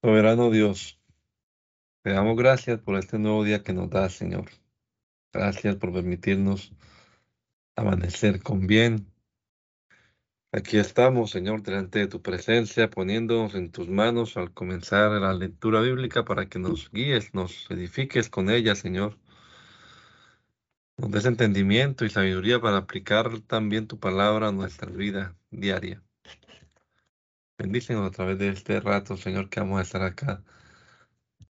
Soberano Dios, te damos gracias por este nuevo día que nos das, Señor. Gracias por permitirnos amanecer con bien. Aquí estamos, Señor, delante de tu presencia, poniéndonos en tus manos al comenzar la lectura bíblica para que nos guíes, nos edifiques con ella, Señor. Nos des entendimiento y sabiduría para aplicar también tu palabra a nuestra vida diaria. Bendícenos a través de este rato, Señor, que vamos a estar acá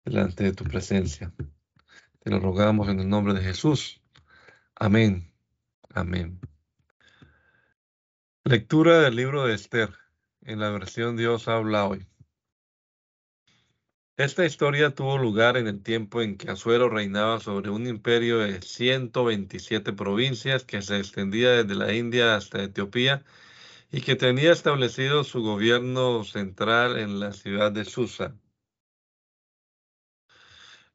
delante de tu presencia. Te lo rogamos en el nombre de Jesús. Amén. Amén. Lectura del libro de Esther en la versión Dios habla hoy. Esta historia tuvo lugar en el tiempo en que Azuero reinaba sobre un imperio de 127 provincias que se extendía desde la India hasta Etiopía y que tenía establecido su gobierno central en la ciudad de Susa.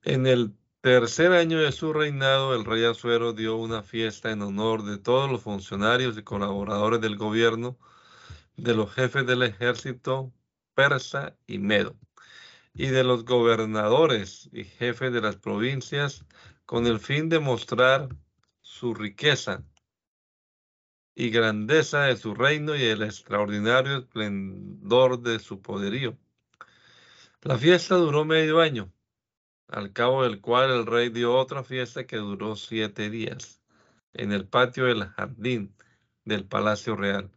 En el tercer año de su reinado, el rey Azuero dio una fiesta en honor de todos los funcionarios y colaboradores del gobierno, de los jefes del ejército persa y medo, y de los gobernadores y jefes de las provincias, con el fin de mostrar su riqueza y grandeza de su reino y el extraordinario esplendor de su poderío. La fiesta duró medio año, al cabo del cual el rey dio otra fiesta que duró siete días, en el patio del jardín del Palacio Real.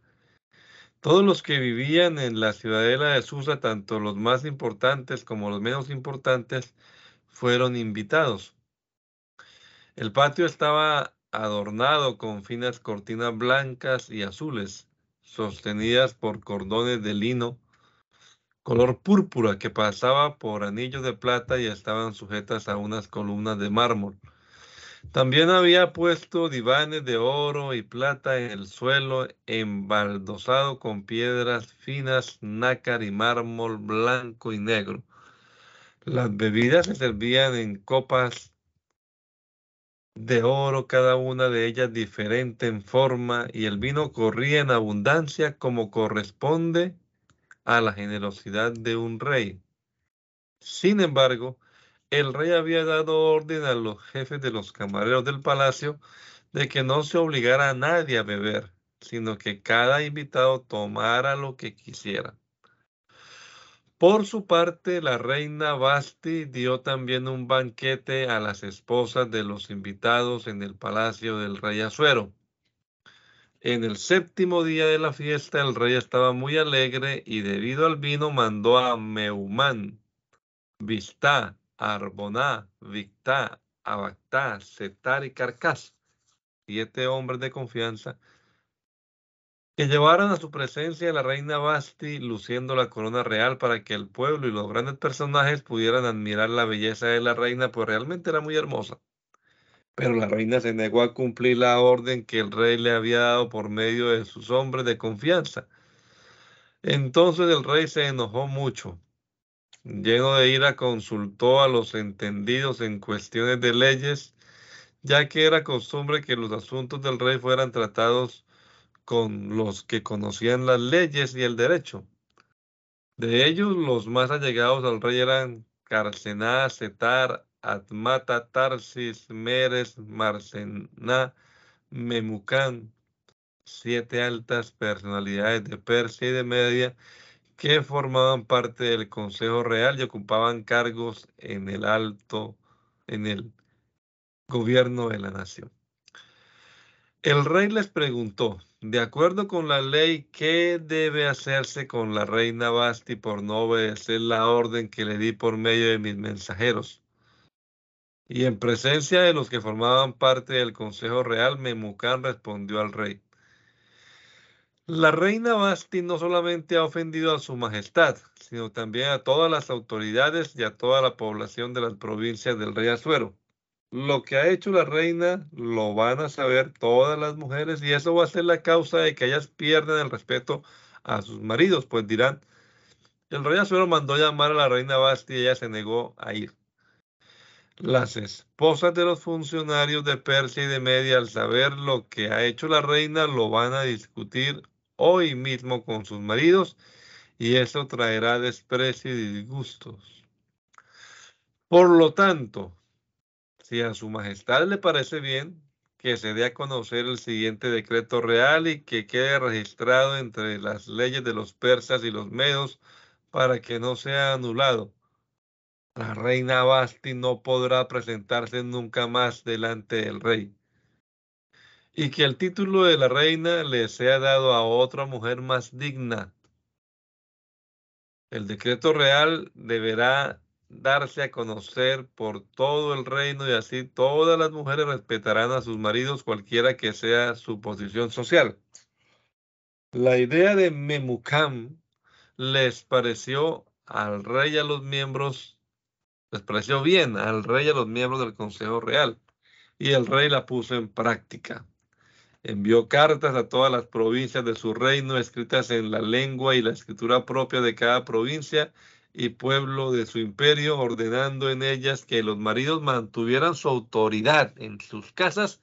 Todos los que vivían en la ciudadela de Susa, tanto los más importantes como los menos importantes, fueron invitados. El patio estaba adornado con finas cortinas blancas y azules, sostenidas por cordones de lino color púrpura que pasaba por anillos de plata y estaban sujetas a unas columnas de mármol. También había puesto divanes de oro y plata en el suelo, embaldosado con piedras finas, nácar y mármol blanco y negro. Las bebidas se servían en copas de oro, cada una de ellas diferente en forma, y el vino corría en abundancia como corresponde a la generosidad de un rey. Sin embargo, el rey había dado orden a los jefes de los camareros del palacio de que no se obligara a nadie a beber, sino que cada invitado tomara lo que quisiera. Por su parte, la reina Basti dio también un banquete a las esposas de los invitados en el palacio del rey Azuero. En el séptimo día de la fiesta, el rey estaba muy alegre y debido al vino mandó a Meumán, Vistá, Arboná, Victá, Abactá, Setar y Carcas, siete hombres de confianza, que llevaran a su presencia a la reina Basti luciendo la corona real para que el pueblo y los grandes personajes pudieran admirar la belleza de la reina, pues realmente era muy hermosa. Pero la reina se negó a cumplir la orden que el rey le había dado por medio de sus hombres de confianza. Entonces el rey se enojó mucho. Lleno de ira, consultó a los entendidos en cuestiones de leyes, ya que era costumbre que los asuntos del rey fueran tratados con los que conocían las leyes y el derecho. De ellos, los más allegados al rey eran Carcená, Setar, Atmata, Tarsis, Meres, Marcená, Memucán, siete altas personalidades de Persia y de Media que formaban parte del Consejo Real y ocupaban cargos en el alto, en el gobierno de la nación. El rey les preguntó, de acuerdo con la ley, ¿qué debe hacerse con la reina Basti por no obedecer la orden que le di por medio de mis mensajeros? Y en presencia de los que formaban parte del Consejo Real, Memucán respondió al rey. La reina Basti no solamente ha ofendido a su majestad, sino también a todas las autoridades y a toda la población de las provincias del rey Azuero. Lo que ha hecho la reina lo van a saber todas las mujeres y eso va a ser la causa de que ellas pierdan el respeto a sus maridos, pues dirán, el rey Azuero mandó llamar a la reina Basti y ella se negó a ir. Las esposas de los funcionarios de Persia y de Media, al saber lo que ha hecho la reina, lo van a discutir hoy mismo con sus maridos y eso traerá desprecio y disgustos. Por lo tanto, si a su majestad le parece bien, que se dé a conocer el siguiente decreto real y que quede registrado entre las leyes de los persas y los medos para que no sea anulado. La reina Basti no podrá presentarse nunca más delante del rey. Y que el título de la reina le sea dado a otra mujer más digna. El decreto real deberá darse a conocer por todo el reino y así todas las mujeres respetarán a sus maridos cualquiera que sea su posición social. La idea de Memucam les pareció al rey y a los miembros, les pareció bien al rey y a los miembros del Consejo Real y el rey la puso en práctica. Envió cartas a todas las provincias de su reino escritas en la lengua y la escritura propia de cada provincia y pueblo de su imperio, ordenando en ellas que los maridos mantuvieran su autoridad en sus casas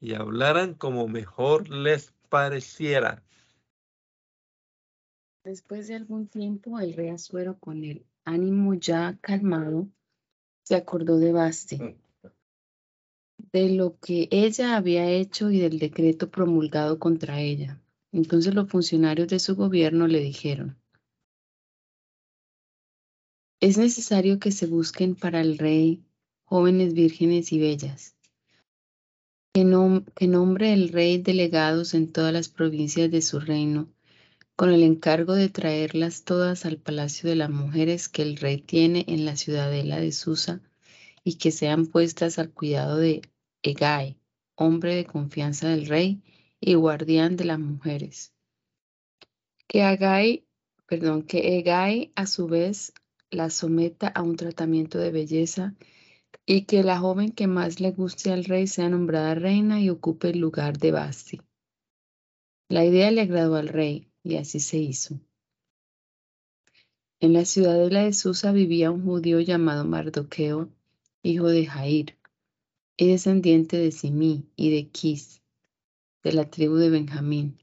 y hablaran como mejor les pareciera. Después de algún tiempo, el rey Azuero, con el ánimo ya calmado, se acordó de Basti, de lo que ella había hecho y del decreto promulgado contra ella. Entonces los funcionarios de su gobierno le dijeron, es necesario que se busquen para el rey jóvenes vírgenes y bellas. Que, nombre el rey delegados en todas las provincias de su reino, con el encargo de traerlas todas al palacio de las mujeres que el rey tiene en la ciudadela de Susa, y que sean puestas al cuidado de Egai, hombre de confianza del rey y guardián de las mujeres. Que Egai, perdón, que Egai a su vez la someta a un tratamiento de belleza y que la joven que más le guste al rey sea nombrada reina y ocupe el lugar de Basti. La idea le agradó al rey y así se hizo. En la ciudadela de Susa vivía un judío llamado Mardoqueo, hijo de Jair, y descendiente de Simí y de Quis, de la tribu de Benjamín.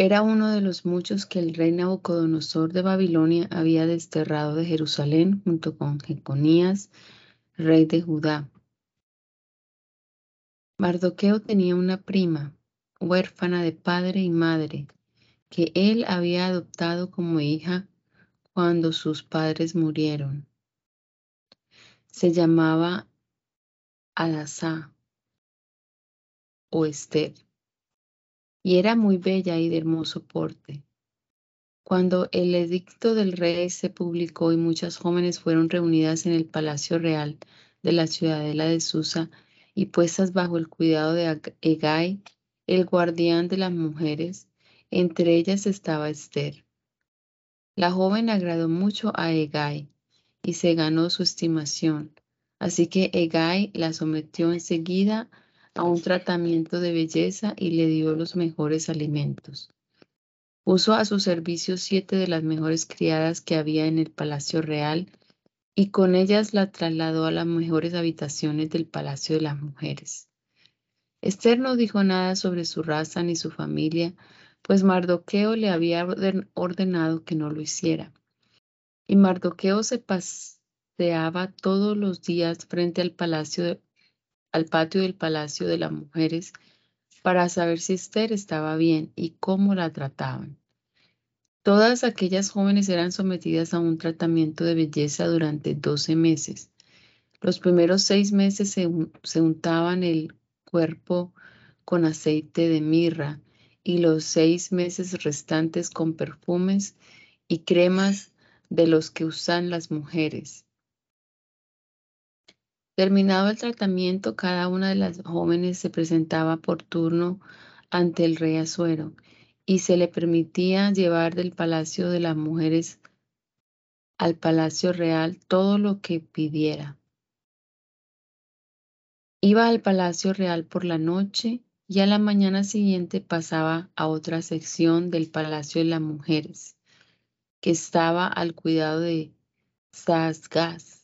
Era uno de los muchos que el rey Nabucodonosor de Babilonia había desterrado de Jerusalén junto con Jeconías, rey de Judá. Mardoqueo tenía una prima, huérfana de padre y madre, que él había adoptado como hija cuando sus padres murieron. Se llamaba Adasá o Esther y era muy bella y de hermoso porte. Cuando el edicto del rey se publicó y muchas jóvenes fueron reunidas en el palacio real de la ciudadela de Susa y puestas bajo el cuidado de Egai, el guardián de las mujeres, entre ellas estaba Esther. La joven agradó mucho a Egai y se ganó su estimación, así que Egai la sometió enseguida a un tratamiento de belleza y le dio los mejores alimentos. Puso a su servicio siete de las mejores criadas que había en el palacio real y con ellas la trasladó a las mejores habitaciones del palacio de las mujeres. Esther no dijo nada sobre su raza ni su familia, pues Mardoqueo le había ordenado que no lo hiciera. Y Mardoqueo se paseaba todos los días frente al palacio al patio del Palacio de las Mujeres para saber si Esther estaba bien y cómo la trataban. Todas aquellas jóvenes eran sometidas a un tratamiento de belleza durante 12 meses. Los primeros seis meses se, se untaban el cuerpo con aceite de mirra y los seis meses restantes con perfumes y cremas de los que usan las mujeres. Terminado el tratamiento, cada una de las jóvenes se presentaba por turno ante el rey Azuero y se le permitía llevar del palacio de las mujeres al palacio real todo lo que pidiera. Iba al palacio real por la noche y a la mañana siguiente pasaba a otra sección del palacio de las mujeres, que estaba al cuidado de Sasgas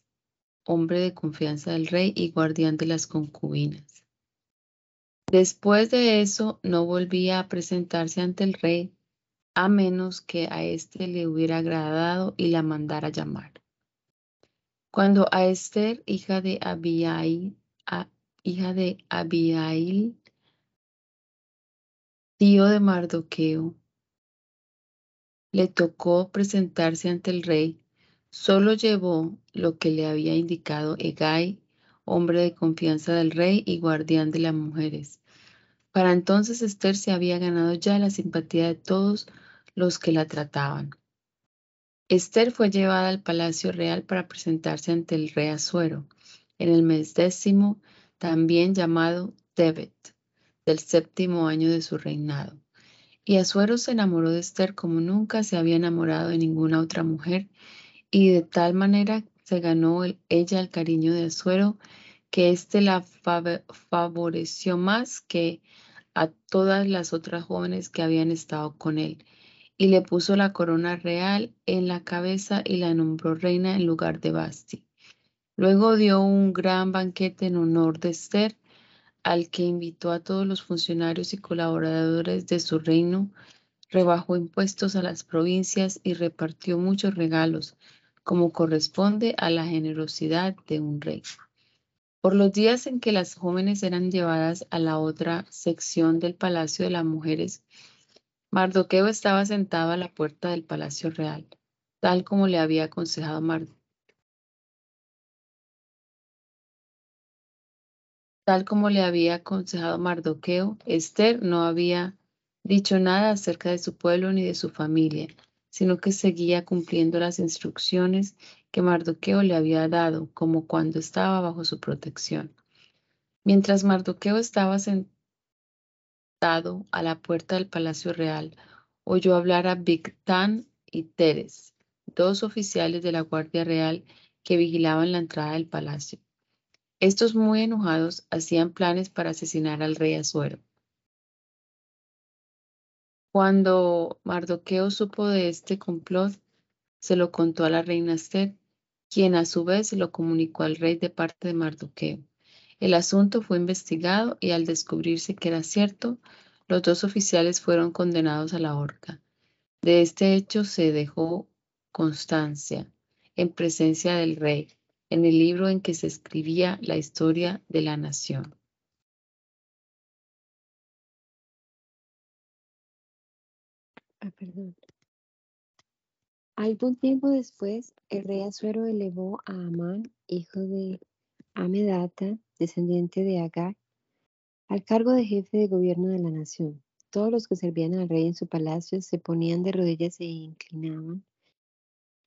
hombre de confianza del rey y guardián de las concubinas. Después de eso no volvía a presentarse ante el rey a menos que a éste le hubiera agradado y la mandara llamar. Cuando a Esther, hija de Abiail, hija de Abiail, tío de Mardoqueo, le tocó presentarse ante el rey, solo llevó lo que le había indicado Egay, hombre de confianza del rey y guardián de las mujeres. Para entonces Esther se había ganado ya la simpatía de todos los que la trataban. Esther fue llevada al palacio real para presentarse ante el rey Azuero en el mes décimo, también llamado Tebet, del séptimo año de su reinado. Y Azuero se enamoró de Esther como nunca se había enamorado de ninguna otra mujer, y de tal manera se ganó ella el cariño de Azuero que éste la favoreció más que a todas las otras jóvenes que habían estado con él, y le puso la corona real en la cabeza y la nombró reina en lugar de Basti. Luego dio un gran banquete en honor de Esther, al que invitó a todos los funcionarios y colaboradores de su reino, rebajó impuestos a las provincias y repartió muchos regalos, como corresponde a la generosidad de un rey. Por los días en que las jóvenes eran llevadas a la otra sección del Palacio de las Mujeres, Mardoqueo estaba sentado a la puerta del Palacio Real, tal como le había aconsejado Tal como le había aconsejado Mardoqueo, Esther no había dicho nada acerca de su pueblo ni de su familia, sino que seguía cumpliendo las instrucciones que Mardoqueo le había dado, como cuando estaba bajo su protección. Mientras Mardoqueo estaba sentado a la puerta del palacio real, oyó hablar a Bigtán y Teres, dos oficiales de la Guardia Real que vigilaban la entrada del palacio. Estos muy enojados hacían planes para asesinar al rey Azuero. Cuando Mardoqueo supo de este complot, se lo contó a la reina Esther, quien a su vez lo comunicó al rey de parte de Mardoqueo. El asunto fue investigado y al descubrirse que era cierto, los dos oficiales fueron condenados a la horca. De este hecho se dejó constancia en presencia del rey, en el libro en que se escribía la historia de la nación. Algún tiempo después, el rey Azuero elevó a Amán, hijo de Amedata, descendiente de Agar, al cargo de jefe de gobierno de la nación. Todos los que servían al rey en su palacio se ponían de rodillas e inclinaban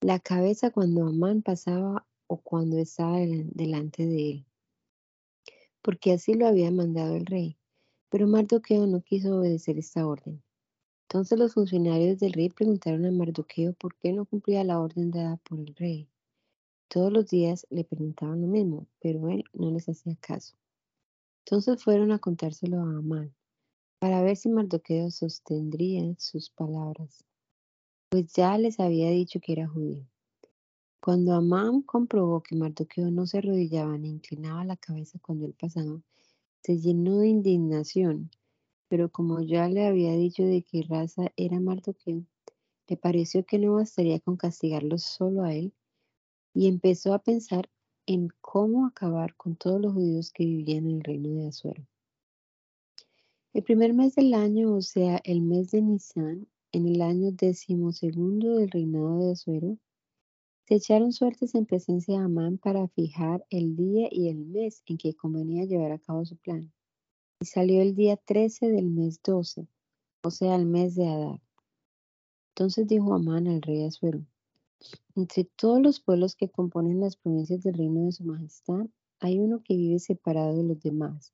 la cabeza cuando Amán pasaba o cuando estaba delante de él, porque así lo había mandado el rey. Pero Mardoqueo no quiso obedecer esta orden. Entonces los funcionarios del rey preguntaron a Mardoqueo por qué no cumplía la orden dada por el rey. Todos los días le preguntaban lo mismo, pero él no les hacía caso. Entonces fueron a contárselo a Amán, para ver si Mardoqueo sostendría sus palabras, pues ya les había dicho que era judío. Cuando Amán comprobó que Mardoqueo no se arrodillaba ni inclinaba la cabeza cuando él pasaba, se llenó de indignación, pero como ya le había dicho de qué raza era Mardoqueo, le pareció que no bastaría con castigarlo solo a él, y empezó a pensar en cómo acabar con todos los judíos que vivían en el reino de Azuero. El primer mes del año, o sea, el mes de Nisan, en el año decimosegundo del reinado de Azuero, se echaron suertes en presencia de Amán para fijar el día y el mes en que convenía llevar a cabo su plan. Y salió el día 13 del mes 12, o sea, el mes de Adar. Entonces dijo Amán al rey Asuero, entre todos los pueblos que componen las provincias del reino de su majestad, hay uno que vive separado de los demás.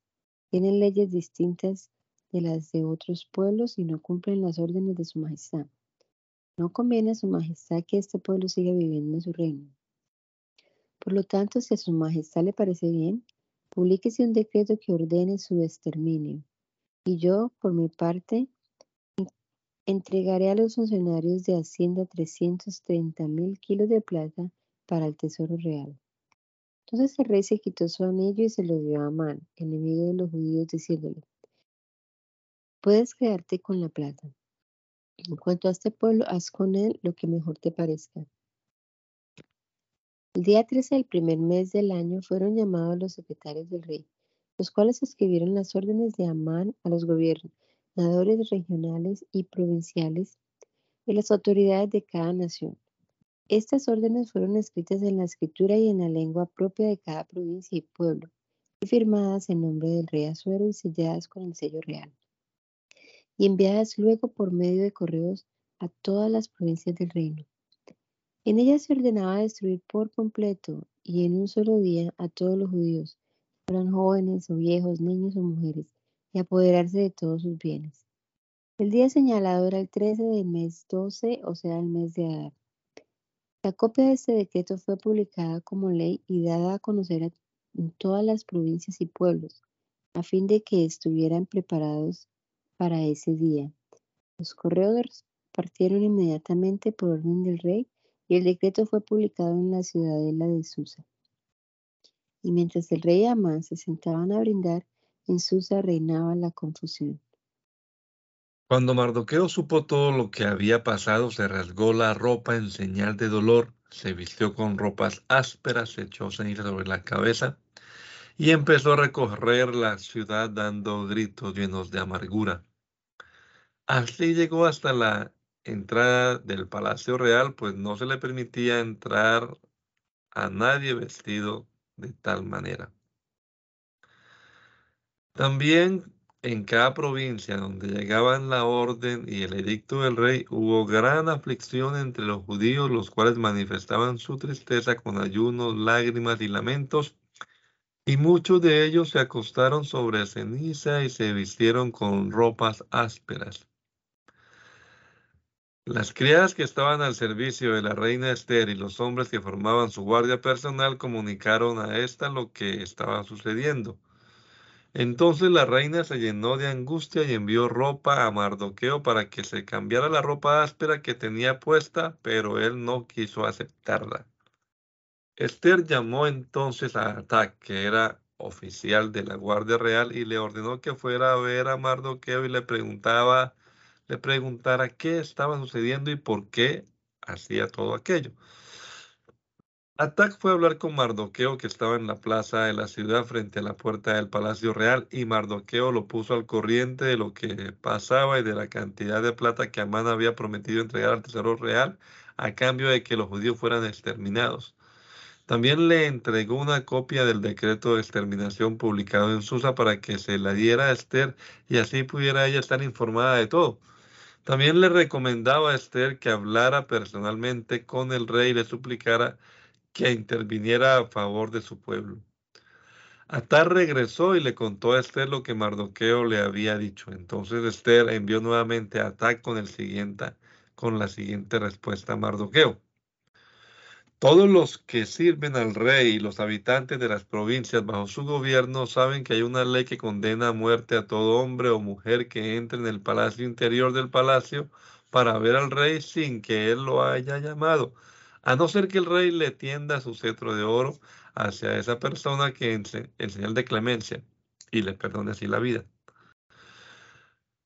Tienen leyes distintas de las de otros pueblos y no cumplen las órdenes de su majestad. No conviene a su majestad que este pueblo siga viviendo en su reino. Por lo tanto, si a su majestad le parece bien, publíquese un decreto que ordene su exterminio. Y yo, por mi parte, entregaré a los funcionarios de Hacienda 330 mil kilos de plata para el tesoro real. Entonces el rey se quitó su anillo y se lo dio a Amán, enemigo de los judíos, diciéndole, puedes quedarte con la plata, En cuanto a este pueblo, haz con él lo que mejor te parezca. El día 13 del primer mes del año fueron llamados los secretarios del rey, los cuales escribieron las órdenes de Amán a los gobernadores regionales y provinciales y las autoridades de cada nación. Estas órdenes fueron escritas en la escritura y en la lengua propia de cada provincia y pueblo, y firmadas en nombre del rey Azuero y selladas con el sello real, y enviadas luego por medio de correos a todas las provincias del reino. En ellas se ordenaba destruir por completo y en un solo día a todos los judíos, fueran jóvenes o viejos, niños o mujeres, y apoderarse de todos sus bienes. El día señalado era el 13 del mes 12, o sea, el mes de Adar. La copia de este decreto fue publicada como ley y dada a conocer en todas las provincias y pueblos, a fin de que estuvieran preparados para ese día. Los correos partieron inmediatamente por orden del rey y el decreto fue publicado en la ciudadela de Susa. Y mientras el rey y Amán se sentaban a brindar, en Susa reinaba la confusión. Cuando Mardoqueo supo todo lo que había pasado, se rasgó la ropa en señal de dolor, se vistió con ropas ásperas, se echó ceniza sobre la cabeza y empezó a recorrer la ciudad dando gritos llenos de amargura. Así llegó hasta la entrada del Palacio Real, pues no se le permitía entrar a nadie vestido de tal manera. También en cada provincia donde llegaban la orden y el edicto del rey, hubo gran aflicción entre los judíos, los cuales manifestaban su tristeza con ayunos, lágrimas y lamentos, y muchos de ellos se acostaron sobre ceniza y se vistieron con ropas ásperas. Las criadas que estaban al servicio de la reina Esther y los hombres que formaban su guardia personal comunicaron a ésta lo que estaba sucediendo. Entonces la reina se llenó de angustia y envió ropa a Mardoqueo para que se cambiara la ropa áspera que tenía puesta, pero él no quiso aceptarla. Esther llamó entonces a Atac, que era oficial de la Guardia Real, y le ordenó que fuera a ver a Mardoqueo y le preguntaba, le preguntara qué estaba sucediendo y por qué hacía todo aquello. Atac fue a hablar con Mardoqueo, que estaba en la plaza de la ciudad frente a la puerta del palacio real, y Mardoqueo lo puso al corriente de lo que pasaba y de la cantidad de plata que Amán había prometido entregar al tesoro real a cambio de que los judíos fueran exterminados. También le entregó una copia del decreto de exterminación publicado en Susa para que se la diera a Esther y así pudiera ella estar informada de todo. También le recomendaba a Esther que hablara personalmente con el rey y le suplicara que interviniera a favor de su pueblo. Atar regresó y le contó a Esther lo que Mardoqueo le había dicho. Entonces Esther envió nuevamente a Atar con, el siguiente, con la siguiente respuesta a Mardoqueo. Todos los que sirven al rey y los habitantes de las provincias bajo su gobierno saben que hay una ley que condena a muerte a todo hombre o mujer que entre en el palacio interior del palacio para ver al rey sin que él lo haya llamado a no ser que el rey le tienda su cetro de oro hacia esa persona que en, señal de clemencia y le perdone así la vida.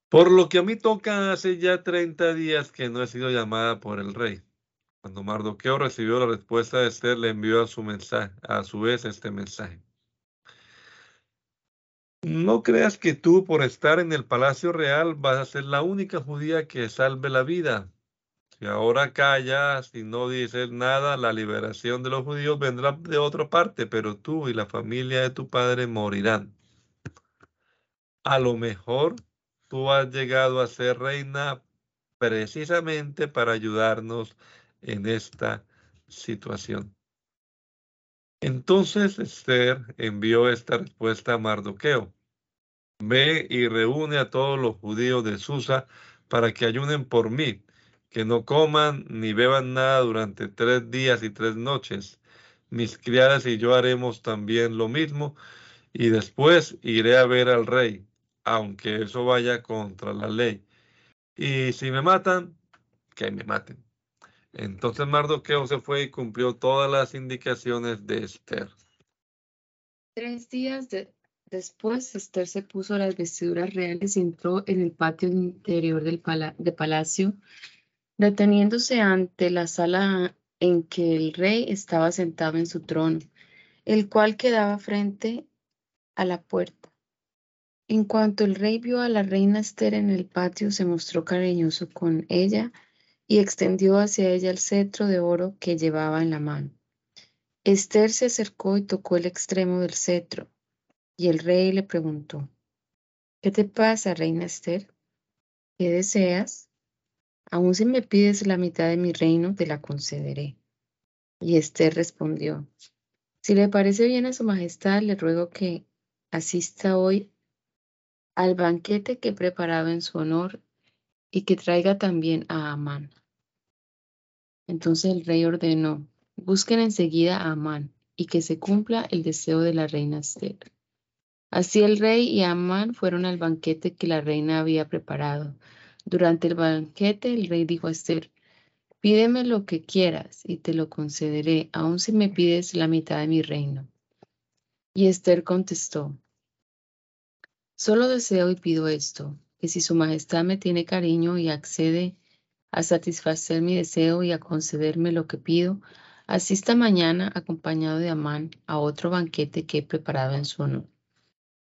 Por lo que a mí toca hace ya 30 días que no he sido llamada por el rey. Cuando Mardoqueo recibió la respuesta de Esther, le envió a su mensaje, a su vez este mensaje. No creas que tú, por estar en el palacio real, vas a ser la única judía que salve la vida. Si ahora callas y no dices nada, la liberación de los judíos vendrá de otra parte, pero tú y la familia de tu padre morirán. A lo mejor tú has llegado a ser reina precisamente para ayudarnos en esta situación. Entonces Esther envió esta respuesta a Mardoqueo. Ve y reúne a todos los judíos de Susa para que ayunen por mí que no coman ni beban nada durante tres días y tres noches. Mis criadas y yo haremos también lo mismo, y después iré a ver al rey, aunque eso vaya contra la ley. Y si me matan, que me maten. Entonces Mardoqueo se fue y cumplió todas las indicaciones de Esther. Tres días Después Esther se puso las vestiduras reales y entró en el patio interior del de palacio, deteniéndose ante la sala en que el rey estaba sentado en su trono, el cual quedaba frente a la puerta. En cuanto el rey vio a la reina Esther en el patio, se mostró cariñoso con ella y extendió hacia ella el cetro de oro que llevaba en la mano. Esther se acercó y tocó el extremo del cetro, y el rey le preguntó, ¿Qué te pasa, reina Esther? ¿Qué deseas? Aún si me pides la mitad de mi reino, te la concederé. Y Esther respondió, si le parece bien a su majestad, le ruego que asista hoy al banquete que he preparado en su honor y que traiga también a Amán. Entonces el rey ordenó, busquen enseguida a Amán y que se cumpla el deseo de la reina Esther. Así el rey y Amán fueron al banquete que la reina había preparado. Durante el banquete el rey dijo a Esther, Pídeme lo que quieras y te lo concederé, aun si me pides la mitad de mi reino. Y Esther contestó, Solo deseo y pido esto, que si su majestad me tiene cariño y accede a satisfacer mi deseo y a concederme lo que pido, asista mañana acompañado de Amán a otro banquete que he preparado en su honor.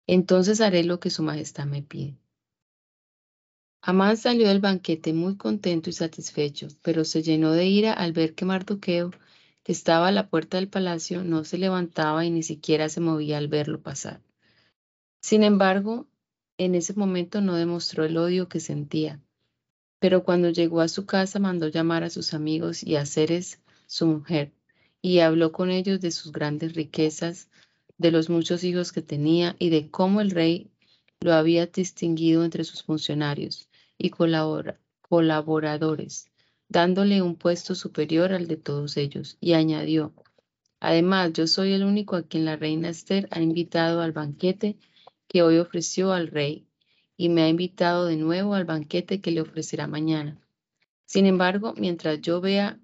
Entonces haré lo que su majestad me pide. Amán salió del banquete muy contento y satisfecho, pero se llenó de ira al ver que Mardoqueo, que estaba a la puerta del palacio, no se levantaba y ni siquiera se movía al verlo pasar. Sin embargo, en ese momento no demostró el odio que sentía, pero cuando llegó a su casa mandó llamar a sus amigos y a Ceres, su mujer, y habló con ellos de sus grandes riquezas, de los muchos hijos que tenía y de cómo el rey lo había distinguido entre sus funcionarios y colaboradores, dándole un puesto superior al de todos ellos, y añadió, Además, yo soy el único a quien la reina Esther ha invitado al banquete que hoy ofreció al rey, y me ha invitado de nuevo al banquete que le ofrecerá mañana. Sin embargo, mientras yo vea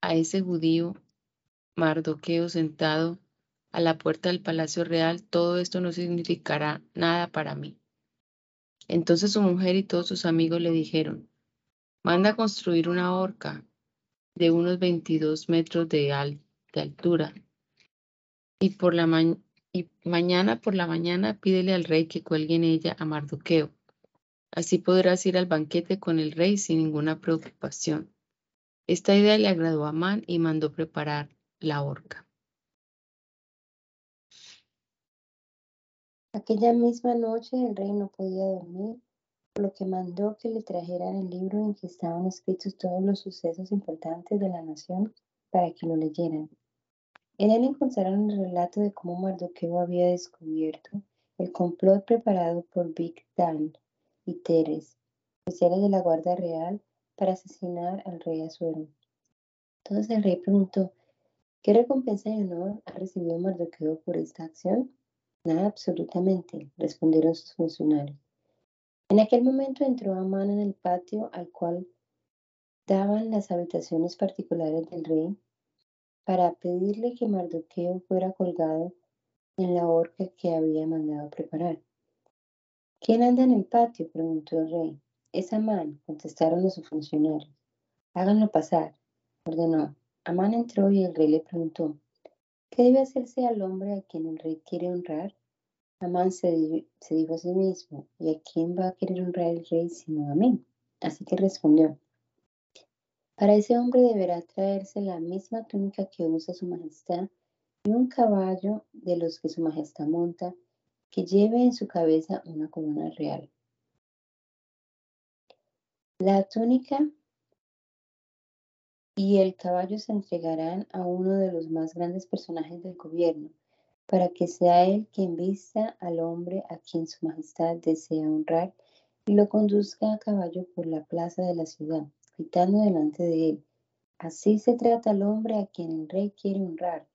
a ese judío Mardoqueo sentado a la puerta del palacio real, todo esto no significará nada para mí. Entonces su mujer y todos sus amigos le dijeron, manda construir una horca de unos 22 metros de, altura y, por la y mañana por la mañana pídele al rey que cuelgue en ella a Mardoqueo. Así podrás ir al banquete con el rey sin ninguna preocupación. Esta idea le agradó a Amán y mandó preparar la horca. Aquella misma noche el rey no podía dormir, por lo que mandó que le trajeran el libro en que estaban escritos todos los sucesos importantes de la nación para que lo leyeran. En él encontraron el relato de cómo Mardoqueo había descubierto el complot preparado por Big Dan y Teres, oficiales de la Guardia Real, para asesinar al rey Asuero. Entonces el rey preguntó, ¿qué recompensa y honor ha recibido Mardoqueo por esta acción? Nada absolutamente, respondieron sus funcionarios. En aquel momento entró Amán en el patio al cual daban las habitaciones particulares del rey para pedirle que Mardoqueo fuera colgado en la horca que había mandado preparar. ¿Quién anda en el patio? preguntó el rey. Es Amán, contestaron los funcionarios. Háganlo pasar, ordenó. Amán entró y el rey le preguntó, ¿Qué debe hacerse al hombre a quien el rey quiere honrar? Amán se, dijo a sí mismo, ¿y a quién va a querer honrar el rey sino a mí? Así que respondió, para ese hombre deberá traerse la misma túnica que usa su majestad y un caballo de los que su majestad monta, que lleve en su cabeza una corona real. La túnica y el caballo se entregarán a uno de los más grandes personajes del gobierno, para que sea él quien vista al hombre a quien su majestad desea honrar y lo conduzca a caballo por la plaza de la ciudad, gritando delante de él. Así se trata al hombre a quien el rey quiere honrar.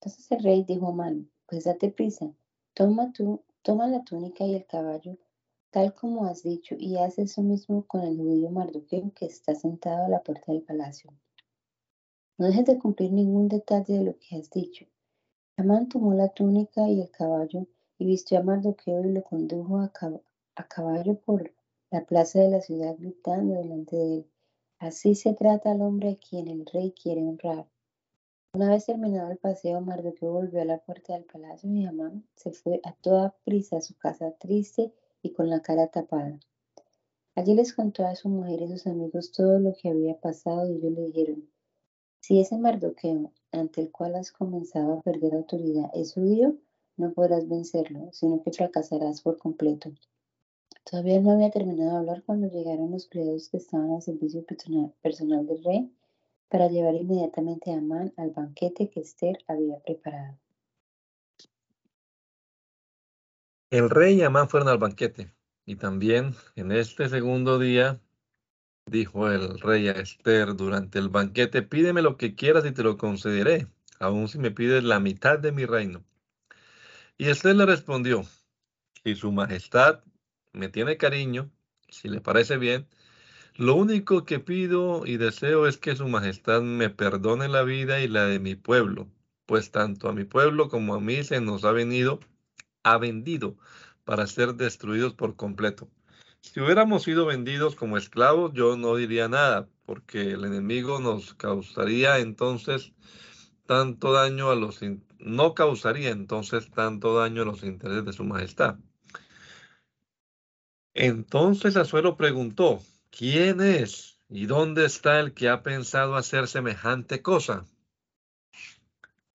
Entonces el rey dijo a Man, pues date prisa, toma tú, toma la túnica y el caballo, tal como has dicho, y haz eso mismo con el judío Mardoqueo que está sentado a la puerta del palacio. No dejes de cumplir ningún detalle de lo que has dicho. Amán tomó la túnica y el caballo y vistió a Mardoqueo y lo condujo a, a caballo por la plaza de la ciudad gritando delante de él. Así se trata al hombre a quien el rey quiere honrar. Una vez terminado el paseo, Mardoqueo volvió a la puerta del palacio y Amán se fue a toda prisa a su casa triste y con la cara tapada. Allí les contó a su mujer y sus amigos todo lo que había pasado y ellos le dijeron, si ese Mardoqueo ante el cual has comenzado a perder autoridad es judío, no podrás vencerlo, sino que fracasarás por completo. Todavía no había terminado de hablar cuando llegaron los criados que estaban al servicio personal del rey para llevar inmediatamente a Amán al banquete que Esther había preparado. El rey y Amán fueron al banquete, y también en este segundo día dijo el rey a Esther durante el banquete, pídeme lo que quieras y te lo concederé, aun si me pides la mitad de mi reino. Y Esther le respondió, si su majestad me tiene cariño, si le parece bien, lo único que pido y deseo es que su majestad me perdone la vida y la de mi pueblo, pues tanto a mi pueblo como a mí se nos ha venido, ha vendido para ser destruidos por completo. Si hubiéramos sido vendidos como esclavos, yo no diría nada, porque el enemigo nos causaría entonces tanto daño a los no causaría entonces tanto daño a los intereses de su majestad. Entonces Azuero preguntó, ¿quién es y dónde está el que ha pensado hacer semejante cosa?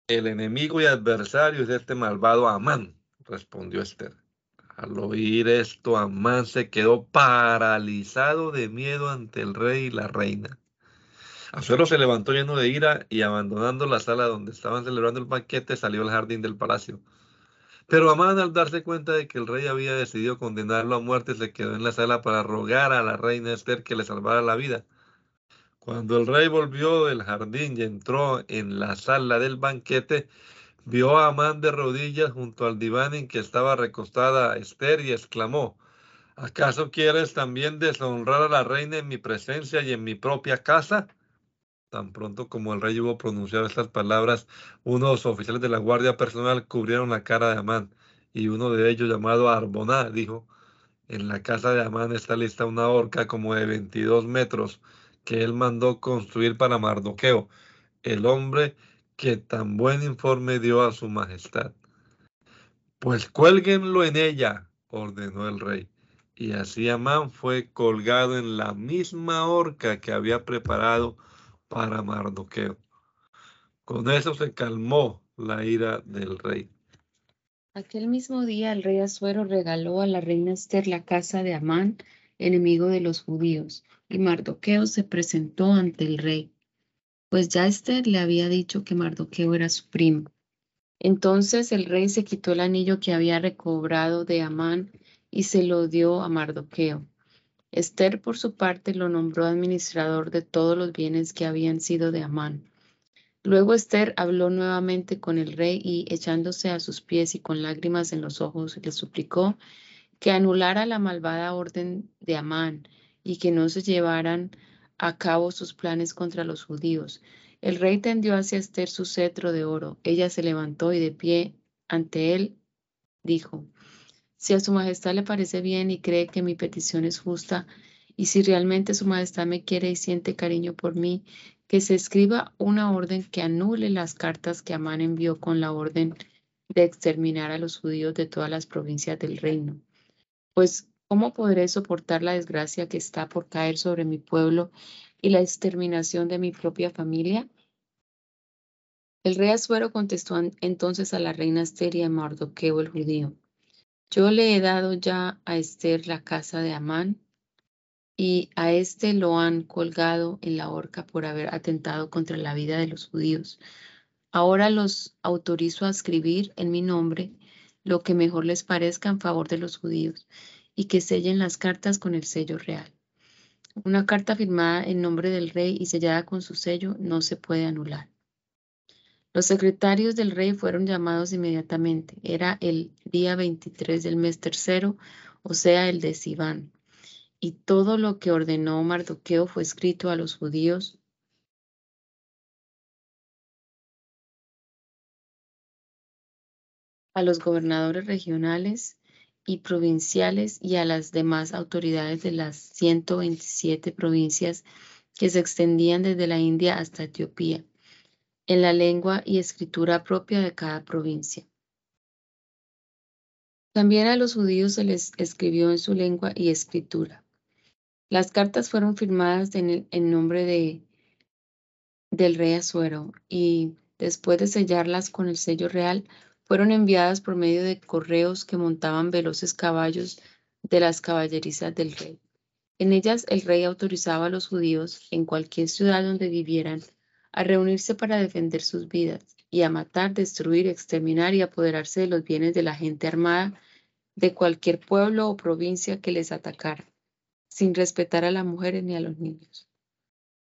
El enemigo y adversario es este malvado Amán, respondió Esther. Al oír esto, Amán se quedó paralizado de miedo ante el rey y la reina. Azuero se levantó lleno de ira y abandonando la sala donde estaban celebrando el banquete, salió al jardín del palacio. Pero Amán, al darse cuenta de que el rey había decidido condenarlo a muerte, se quedó en la sala para rogar a la reina Esther que le salvara la vida. Cuando el rey volvió del jardín y entró en la sala del banquete, vio a Amán de rodillas junto al diván en que estaba recostada Esther y exclamó, ¿acaso quieres también deshonrar a la reina en mi presencia y en mi propia casa? Tan pronto como el rey hubo pronunciado estas palabras, unos oficiales de la guardia personal cubrieron la cara de Amán, y uno de ellos, llamado Arboná, dijo, en la casa de Amán está lista una horca como de 22 metros que él mandó construir para Mardoqueo, el hombre que tan buen informe dio a su majestad. Pues cuélguenlo en ella, ordenó el rey. Y así Amán fue colgado en la misma horca que había preparado para Mardoqueo. Con eso se calmó la ira del rey. Aquel mismo día el rey Azuero regaló a la reina Esther la casa de Amán, enemigo de los judíos, y Mardoqueo se presentó ante el rey pues ya Esther le había dicho que Mardoqueo era su primo. Entonces el rey se quitó el anillo que había recobrado de Amán y se lo dio a Mardoqueo. Esther, por su parte, lo nombró administrador de todos los bienes que habían sido de Amán. Luego Esther habló nuevamente con el rey y, echándose a sus pies y con lágrimas en los ojos, le suplicó que anulara la malvada orden de Amán y que no se llevaran a cabo sus planes contra los judíos. El rey tendió hacia Esther su cetro de oro. Ella se levantó y de pie ante él dijo, si a su majestad le parece bien y cree que mi petición es justa, y si realmente su majestad me quiere y siente cariño por mí, que se escriba una orden que anule las cartas que Amán envió con la orden de exterminar a los judíos de todas las provincias del reino. Pues ¿Cómo podré soportar la desgracia que está por caer sobre mi pueblo y la exterminación de mi propia familia? El rey Azuero contestó entonces a la reina Esther y Mardoqueo el judío. Yo le he dado ya a Esther la casa de Amán y a este lo han colgado en la horca por haber atentado contra la vida de los judíos. Ahora los autorizo a escribir en mi nombre lo que mejor les parezca en favor de los judíos y que sellen las cartas con el sello real. Una carta firmada en nombre del rey y sellada con su sello no se puede anular. Los secretarios del rey fueron llamados inmediatamente. Era el día 23 del mes tercero, o sea, el de Sivan. Y todo lo que ordenó Mardoqueo fue escrito a los judíos a los gobernadores regionales y provinciales y a las demás autoridades de las 127 provincias que se extendían desde la India hasta Etiopía, en la lengua y escritura propia de cada provincia. También a los judíos se les escribió en su lengua y escritura. Las cartas fueron firmadas en, el, nombre de, del rey Azuero y después de sellarlas con el sello real, fueron enviadas por medio de correos que montaban veloces caballos de las caballerizas del rey. En ellas el rey autorizaba a los judíos, en cualquier ciudad donde vivieran, a reunirse para defender sus vidas y a matar, destruir, exterminar y apoderarse de los bienes de la gente armada de cualquier pueblo o provincia que les atacara, sin respetar a las mujeres ni a los niños.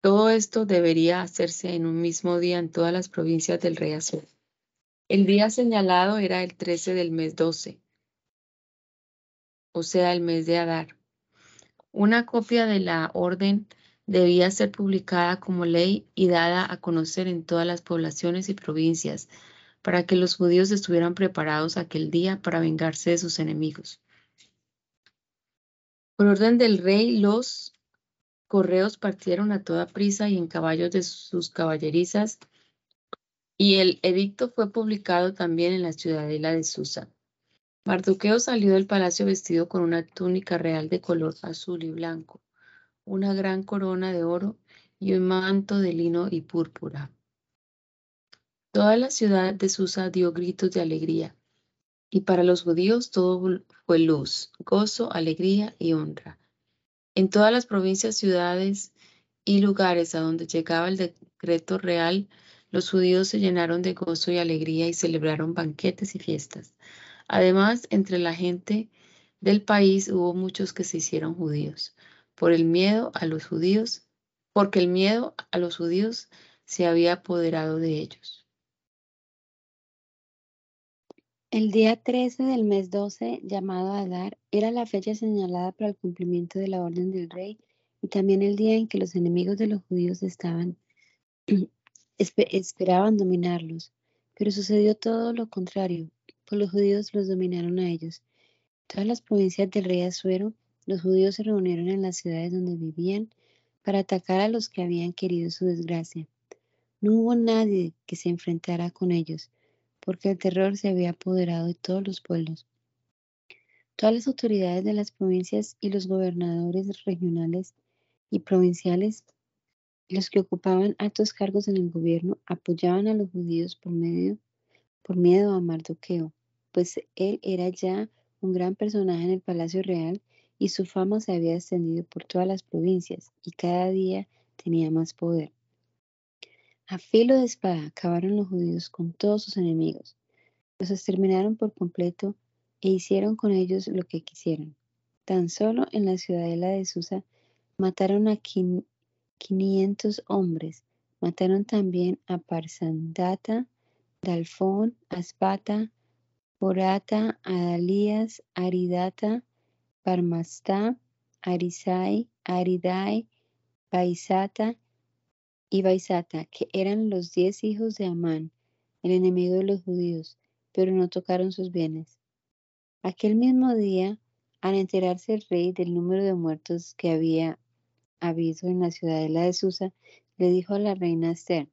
Todo esto debería hacerse en un mismo día en todas las provincias del rey Azul. El día señalado era el 13 del mes 12, o sea, el mes de Adar. Una copia de la orden debía ser publicada como ley y dada a conocer en todas las poblaciones y provincias para que los judíos estuvieran preparados aquel día para vengarse de sus enemigos. Por orden del rey, los correos partieron a toda prisa y en caballos de sus caballerizas, y el edicto fue publicado también en la ciudadela de Susa. Mardoqueo salió del palacio vestido con una túnica real de color azul y blanco, una gran corona de oro y un manto de lino y púrpura. Toda la ciudad de Susa dio gritos de alegría, y para los judíos todo fue luz, gozo, alegría y honra. En todas las provincias, ciudades y lugares a donde llegaba el decreto real, los judíos se llenaron de gozo y alegría y celebraron banquetes y fiestas. Además, entre la gente del país hubo muchos que se hicieron judíos, por el miedo a los judíos, porque el miedo a los judíos se había apoderado de ellos. El día 13 del mes 12, llamado Adar, era la fecha señalada para el cumplimiento de la orden del rey y también el día en que los enemigos de los judíos estaban esperaban dominarlos. Pero sucedió todo lo contrario, pues los judíos los dominaron a ellos. Todas las provincias del rey Azuero, los judíos se reunieron en las ciudades donde vivían para atacar a los que habían querido su desgracia. No hubo nadie que se enfrentara con ellos porque el terror se había apoderado de todos los pueblos. Todas las autoridades de las provincias y los gobernadores regionales y provinciales, los que ocupaban altos cargos en el gobierno, apoyaban a los judíos por, por miedo a Mardoqueo, pues él era ya un gran personaje en el palacio real y su fama se había extendido por todas las provincias y cada día tenía más poder. A filo de espada acabaron los judíos con todos sus enemigos. Los exterminaron por completo e hicieron con ellos lo que quisieron. Tan solo en la ciudadela de Susa mataron a 500 hombres. Mataron también a Parsandata, Dalfón, Aspata, Porata, Adalías, Aridata, Parmastá, Arisai, Aridai, Paisata y Baisata, que eran los diez hijos de Amán, el enemigo de los judíos, pero no tocaron sus bienes. Aquel mismo día, al enterarse el rey del número de muertos que había habido en la ciudadela de Susa, le dijo a la reina Esther,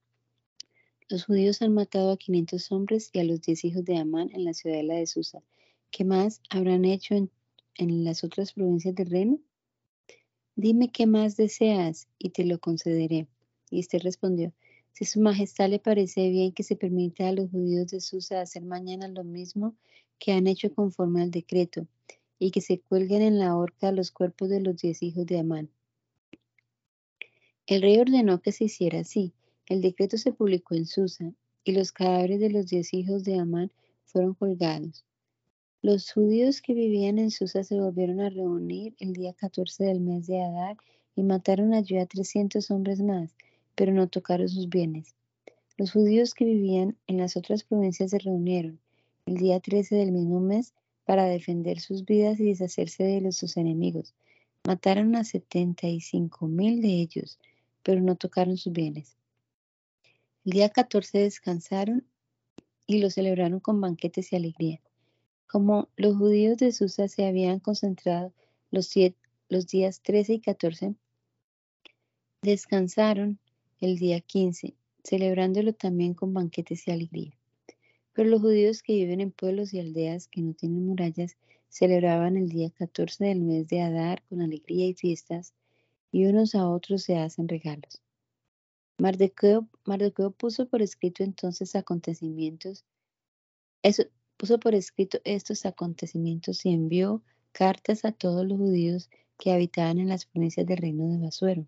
los judíos han matado a 500 hombres y a los diez hijos de Amán en la ciudadela de Susa. ¿Qué más habrán hecho en, en las otras provincias del reino? Dime qué más deseas y te lo concederé. Y este respondió, si su majestad le parece bien que se permita a los judíos de Susa hacer mañana lo mismo que han hecho conforme al decreto, y que se cuelguen en la horca los cuerpos de los diez hijos de Amán. El rey ordenó que se hiciera así. El decreto se publicó en Susa, y los cadáveres de los diez hijos de Amán fueron colgados. Los judíos que vivían en Susa se volvieron a reunir el día 14 del mes de Adar y mataron allí a 300 hombres más, pero no tocaron sus bienes. Los judíos que vivían en las otras provincias se reunieron el día 13 del mismo mes para defender sus vidas y deshacerse de sus enemigos. Mataron a 75 mil de ellos, pero no tocaron sus bienes. El día 14 descansaron y lo celebraron con banquetes y alegría. Como los judíos de Susa se habían concentrado los, días 13 y 14, descansaron el día 15, celebrándolo también con banquetes y alegría. Pero los judíos que viven en pueblos y aldeas que no tienen murallas celebraban el día 14 del mes de Adar con alegría y fiestas, y unos a otros se hacen regalos. Mardoqueo, puso por escrito entonces acontecimientos, eso, puso por escrito estos acontecimientos y envió cartas a todos los judíos que habitaban en las provincias del reino de Basuero,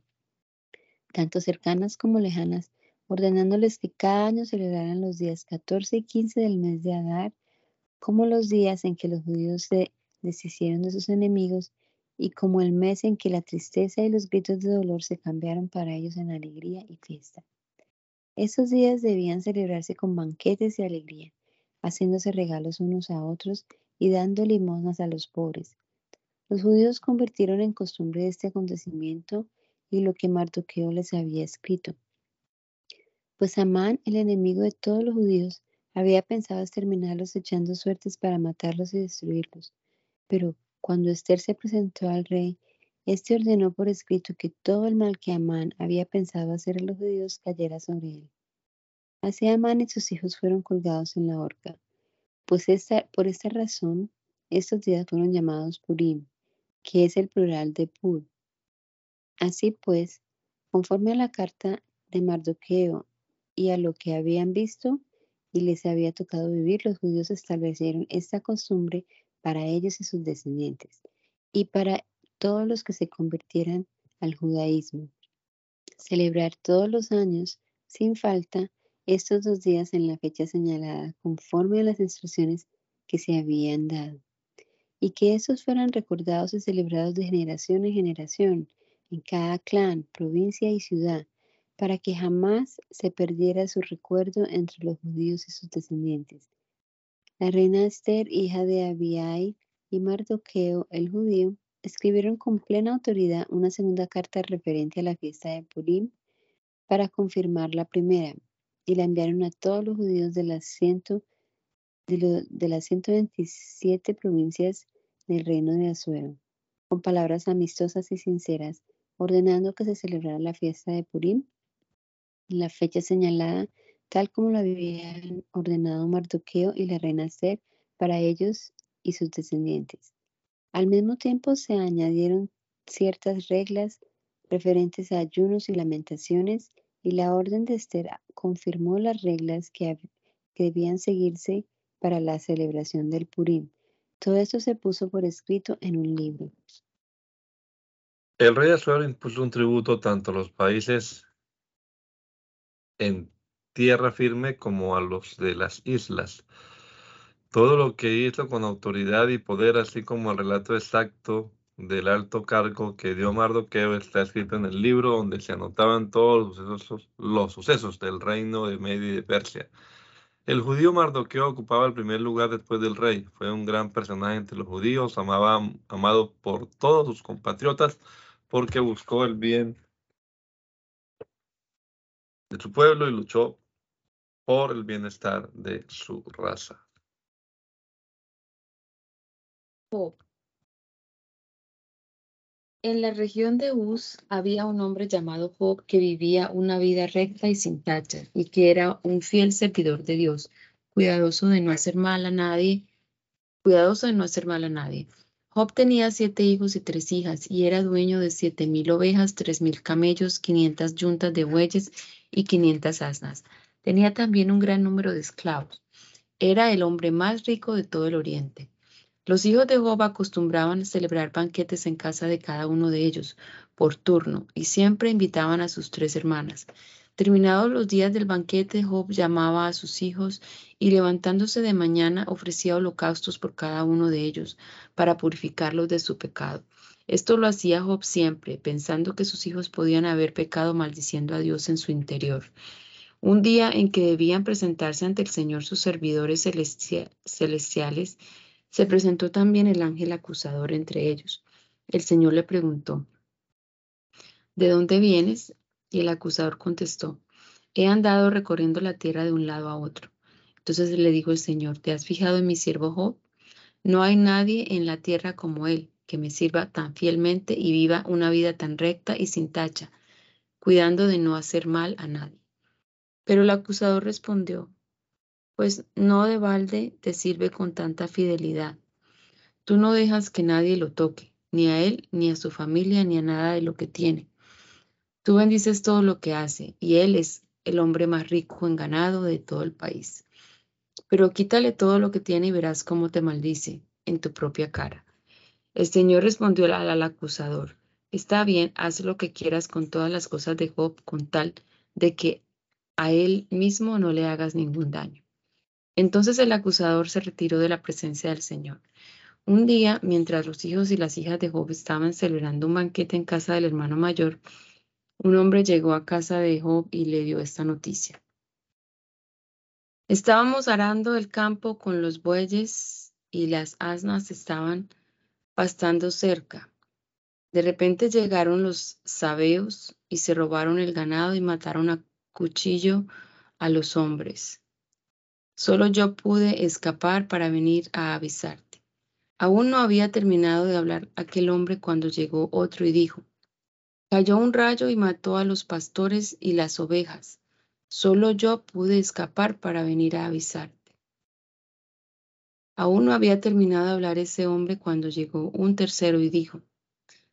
tanto cercanas como lejanas, ordenándoles que cada año celebraran los días 14 y 15 del mes de Adar, como los días en que los judíos se deshicieron de sus enemigos y como el mes en que la tristeza y los gritos de dolor se cambiaron para ellos en alegría y fiesta. Esos días debían celebrarse con banquetes y alegría, haciéndose regalos unos a otros y dando limosnas a los pobres. Los judíos convirtieron en costumbre este acontecimiento y lo que Mardoqueo les había escrito. Pues Amán, el enemigo de todos los judíos, había pensado exterminarlos echando suertes para matarlos y destruirlos. Pero cuando Esther se presentó al rey, éste ordenó por escrito que todo el mal que Amán había pensado hacer a los judíos cayera sobre él. Así Amán y sus hijos fueron colgados en la horca. Pues por esta razón, estos días fueron llamados Purim, que es el plural de Pur. Así pues, conforme a la carta de Mardoqueo y a lo que habían visto y les había tocado vivir, los judíos establecieron esta costumbre para ellos y sus descendientes, y para todos los que se convirtieran al judaísmo. Celebrar todos los años, sin falta, estos dos días en la fecha señalada, conforme a las instrucciones que se habían dado, y que esos fueran recordados y celebrados de generación en generación, en cada clan, provincia y ciudad, para que jamás se perdiera su recuerdo entre los judíos y sus descendientes. La reina Esther, hija de Abiai, y Mardoqueo, el judío, escribieron con plena autoridad una segunda carta referente a la fiesta de Purim para confirmar la primera, y la enviaron a todos los judíos de las, ciento, de, de las 127 provincias del reino de Azuero, con palabras amistosas y sinceras, ordenando que se celebrara la fiesta de Purim en la fecha señalada, tal como lo habían ordenado Mardoqueo y la reina Esther para ellos y sus descendientes. Al mismo tiempo se añadieron ciertas reglas referentes a ayunos y lamentaciones y la orden de Esther confirmó las reglas que, debían seguirse para la celebración del Purim. Todo esto se puso por escrito en un libro. El rey Asuero impuso un tributo tanto a los países en tierra firme como a los de las islas. Todo lo que hizo con autoridad y poder, así como el relato exacto del alto cargo que dio Mardoqueo, está escrito en el libro donde se anotaban todos los sucesos, los sucesos del reino de Media y de Persia. El judío Mardoqueo ocupaba el primer lugar después del rey. Fue un gran personaje entre los judíos, amaba, amado por todos sus compatriotas porque buscó el bien de su pueblo y luchó por el bienestar de su raza. En la región de Uz había un hombre llamado Job que vivía una vida recta y sin tacha y que era un fiel servidor de Dios, cuidadoso de no hacer mal a nadie, cuidadoso de no hacer mal a nadie. Job tenía siete hijos y tres hijas, y era dueño de siete mil ovejas, tres mil camellos, quinientas yuntas de bueyes y quinientas asnas. Tenía también un gran número de esclavos. Era el hombre más rico de todo el oriente. Los hijos de Job acostumbraban celebrar banquetes en casa de cada uno de ellos, por turno, y siempre invitaban a sus tres hermanas. Terminados los días del banquete, Job llamaba a sus hijos y levantándose de mañana ofrecía holocaustos por cada uno de ellos para purificarlos de su pecado. Esto lo hacía Job siempre, pensando que sus hijos podían haber pecado maldiciendo a Dios en su interior. Un día en que debían presentarse ante el Señor sus servidores celestiales, se presentó también el ángel acusador entre ellos. El Señor le preguntó, ¿de dónde vienes? Y el acusador contestó, he andado recorriendo la tierra de un lado a otro. Entonces le dijo el Señor, ¿te has fijado en mi siervo Job? No hay nadie en la tierra como Él, que me sirva tan fielmente y viva una vida tan recta y sin tacha, cuidando de no hacer mal a nadie. Pero el acusador respondió, pues no de balde te sirve con tanta fidelidad. Tú no dejas que nadie lo toque, ni a él, ni a su familia, ni a nada de lo que tiene. Tú bendices todo lo que hace, y él es el hombre más rico en ganado de todo el país. Pero quítale todo lo que tiene y verás cómo te maldice en tu propia cara. El Señor respondió al, al acusador, está bien, haz lo que quieras con todas las cosas de Job, con tal de que a él mismo no le hagas ningún daño. Entonces el acusador se retiró de la presencia del Señor. Un día, mientras los hijos y las hijas de Job estaban celebrando un banquete en casa del hermano mayor, un hombre llegó a casa de Job y le dio esta noticia. Estábamos arando el campo con los bueyes y las asnas estaban pastando cerca. De repente llegaron los sabeos y se robaron el ganado y mataron a cuchillo a los hombres. Solo yo pude escapar para venir a avisarte. Aún no había terminado de hablar aquel hombre cuando llegó otro y dijo, Cayó un rayo y mató a los pastores y las ovejas. Solo yo pude escapar para venir a avisarte. Aún no había terminado de hablar ese hombre cuando llegó un tercero y dijo,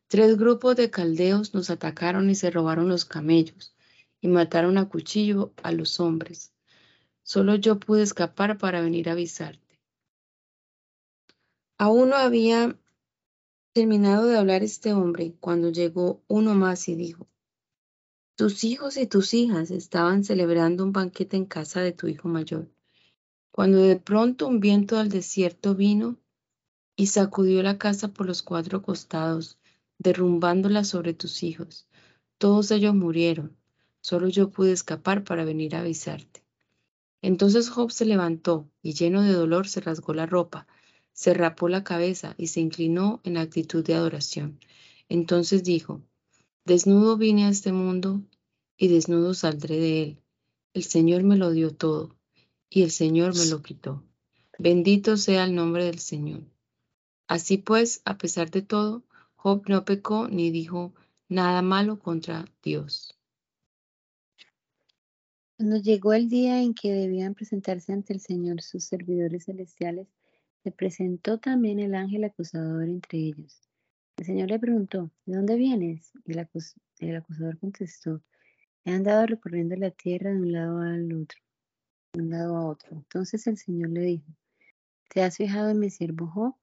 Tres grupos de caldeos nos atacaron y se robaron los camellos y mataron a cuchillo a los hombres. Solo yo pude escapar para venir a avisarte. Aún no había terminado de hablar este hombre cuando llegó uno más y dijo, tus hijos y tus hijas estaban celebrando un banquete en casa de tu hijo mayor, cuando de pronto un viento del desierto vino y sacudió la casa por los cuatro costados, derrumbándola sobre tus hijos. Todos ellos murieron, solo yo pude escapar para venir a avisarte. Entonces Job se levantó y lleno de dolor se rasgó la ropa se rapó la cabeza y se inclinó en actitud de adoración. Entonces dijo, Desnudo vine a este mundo y desnudo saldré de él. El Señor me lo dio todo y el Señor me lo quitó. Bendito sea el nombre del Señor. Así pues, a pesar de todo, Job no pecó ni dijo nada malo contra Dios. Cuando llegó el día en que debían presentarse ante el Señor sus servidores celestiales, se presentó también el ángel acusador entre ellos. El Señor le preguntó, ¿de dónde vienes? Y el, acusador contestó, he andado recorriendo la tierra de un lado al otro, de un lado a otro. Entonces el Señor le dijo, ¿te has fijado en mi siervo?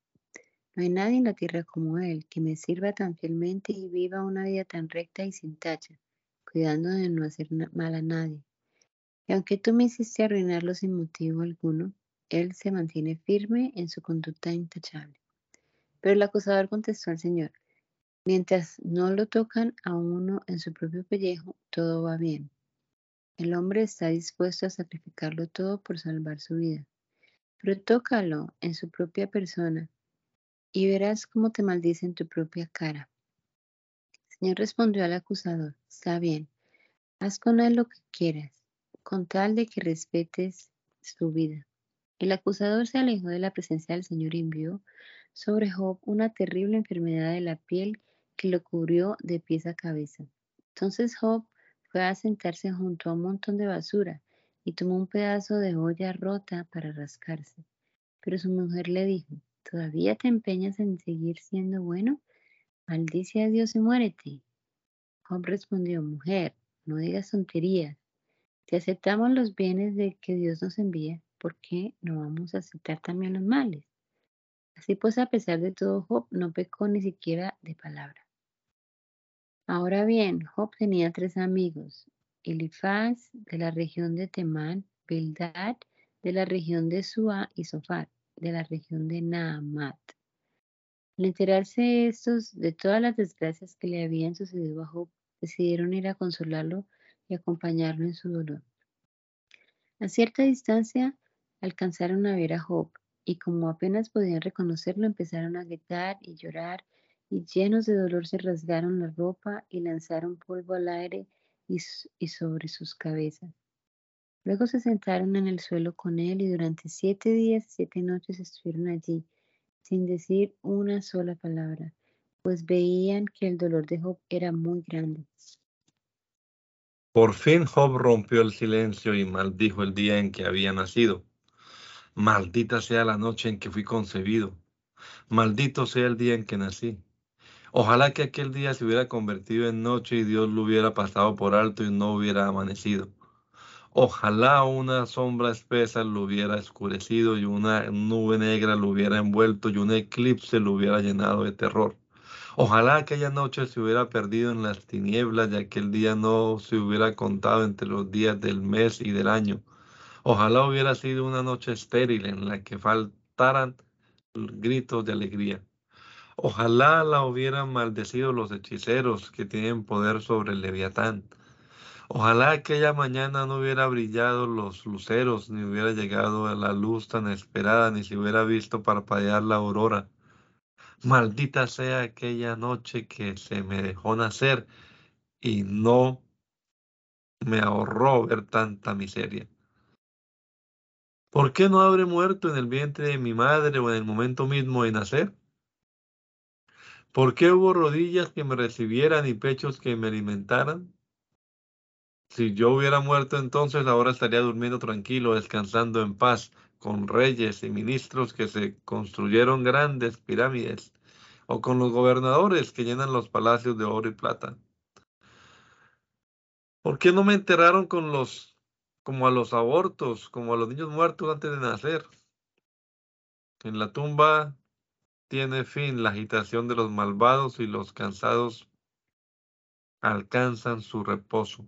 No hay nadie en la tierra como él, que me sirva tan fielmente y viva una vida tan recta y sin tacha, cuidando de no hacer mal a nadie. Y aunque tú me hiciste arruinarlo sin motivo alguno, él se mantiene firme en su conducta intachable. Pero el acusador contestó al Señor, mientras no lo tocan a uno en su propio pellejo, todo va bien. El hombre está dispuesto a sacrificarlo todo por salvar su vida. Pero tócalo en su propia persona y verás cómo te maldice en tu propia cara. El Señor respondió al acusador, está bien, haz con él lo que quieras, con tal de que respetes su vida. El acusador se alejó de la presencia del Señor y envió sobre Job una terrible enfermedad de la piel que lo cubrió de pies a cabeza. Entonces Job fue a sentarse junto a un montón de basura y tomó un pedazo de olla rota para rascarse. Pero su mujer le dijo, ¿todavía te empeñas en seguir siendo bueno? Maldice a Dios y muérete. Job respondió, mujer, no digas tonterías. Si aceptamos los bienes de que Dios nos envía, ¿por qué no vamos a aceptar también los males? Así pues, a pesar de todo, Job no pecó ni siquiera de palabra. Ahora bien, Job tenía tres amigos, Elifaz de la región de Temán, Bildad de la región de Suá y Sofar de la región de Naamat. Al enterarse estos de todas las desgracias que le habían sucedido a Job, decidieron ir a consolarlo y acompañarlo en su dolor. A cierta distancia alcanzaron a ver a Job, y como apenas podían reconocerlo, empezaron a gritar y llorar, y llenos de dolor se rasgaron la ropa y lanzaron polvo al aire y, sobre sus cabezas. Luego se sentaron en el suelo con él y durante siete días y siete noches estuvieron allí, sin decir una sola palabra, pues veían que el dolor de Job era muy grande. Por fin Job rompió el silencio y maldijo el día en que había nacido. Maldita sea la noche en que fui concebido. Maldito sea el día en que nací. Ojalá que aquel día se hubiera convertido en noche y Dios lo hubiera pasado por alto y no hubiera amanecido. Ojalá una sombra espesa lo hubiera escurecido y una nube negra lo hubiera envuelto y un eclipse lo hubiera llenado de terror. Ojalá aquella noche se hubiera perdido en las tinieblas y aquel día no se hubiera contado entre los días del mes y del año. Ojalá hubiera sido una noche estéril en la que faltaran gritos de alegría. Ojalá la hubieran maldecido los hechiceros que tienen poder sobre el leviatán. Ojalá aquella mañana no hubiera brillado los luceros, ni hubiera llegado a la luz tan esperada, ni se hubiera visto parpadear la aurora. Maldita sea aquella noche que se me dejó nacer y no me ahorró ver tanta miseria. ¿Por qué no habré muerto en el vientre de mi madre o en el momento mismo de nacer? ¿Por qué hubo rodillas que me recibieran y pechos que me alimentaran? Si yo hubiera muerto entonces, ahora estaría durmiendo tranquilo, descansando en paz, con reyes y ministros que se construyeron grandes pirámides, o con los gobernadores que llenan los palacios de oro y plata. ¿Por qué no me enterraron con los, como a los abortos, como a los niños muertos antes de nacer? En la tumba tiene fin la agitación de los malvados y los cansados alcanzan su reposo.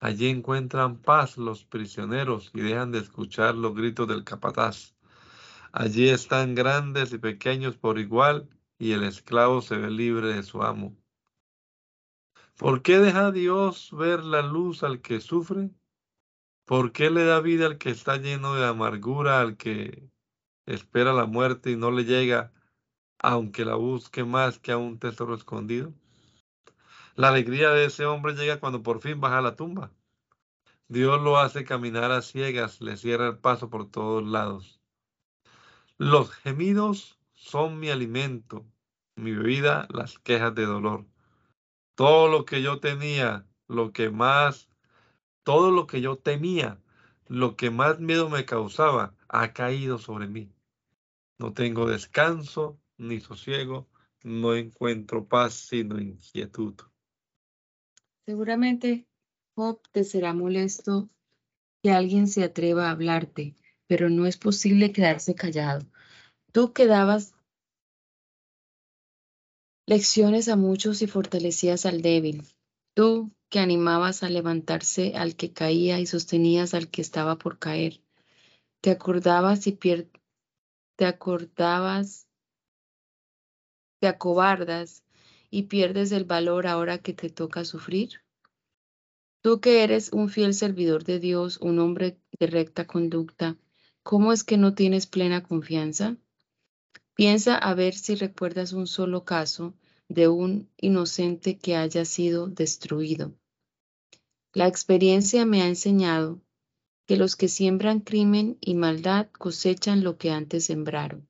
Allí encuentran paz los prisioneros y dejan de escuchar los gritos del capataz. Allí están grandes y pequeños por igual y el esclavo se ve libre de su amo. ¿Por qué deja Dios ver la luz al que sufre? ¿Por qué le da vida al que está lleno de amargura, al que espera la muerte y no le llega, aunque la busque más que a un tesoro escondido? La alegría de ese hombre llega cuando por fin baja a la tumba. Dios lo hace caminar a ciegas, le cierra el paso por todos lados. Los gemidos son mi alimento, mi bebida, las quejas de dolor. Todo lo que yo tenía, lo que más, todo lo que yo temía, lo que más miedo me causaba, ha caído sobre mí. No tengo descanso ni sosiego, no encuentro paz sino inquietud. Seguramente Job te será molesto que alguien se atreva a hablarte, pero no es posible quedarse callado. Tú que dabas lecciones a muchos y fortalecías al débil. Tú que animabas a levantarse al que caía y sostenías al que estaba por caer. Te acordabas y pier te acordabas, te acobardas y pierdes el valor ahora que te toca sufrir? Tú que eres un fiel servidor de Dios, un hombre de recta conducta, ¿cómo es que no tienes plena confianza? Piensa a ver si recuerdas un solo caso de un inocente que haya sido destruido. La experiencia me ha enseñado que los que siembran crimen y maldad cosechan lo que antes sembraron.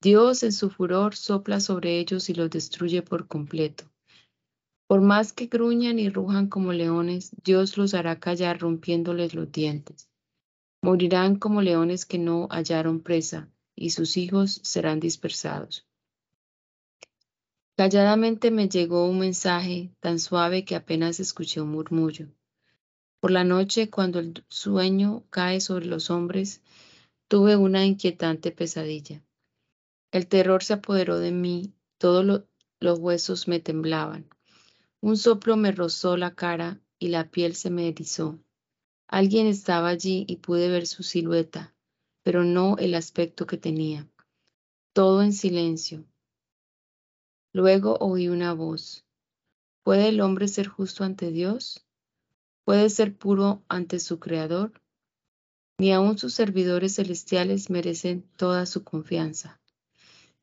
Dios en su furor sopla sobre ellos y los destruye por completo. Por más que gruñan y rujan como leones, Dios los hará callar rompiéndoles los dientes. Morirán como leones que no hallaron presa, y sus hijos serán dispersados. Calladamente me llegó un mensaje tan suave que apenas escuché un murmullo. Por la noche, cuando el sueño cae sobre los hombres, tuve una inquietante pesadilla. El terror se apoderó de mí, todos los huesos me temblaban. Un soplo me rozó la cara y la piel se me erizó. Alguien estaba allí y pude ver su silueta, pero no el aspecto que tenía. Todo en silencio. Luego oí una voz. ¿Puede el hombre ser justo ante Dios? ¿Puede ser puro ante su Creador? Ni aun sus servidores celestiales merecen toda su confianza.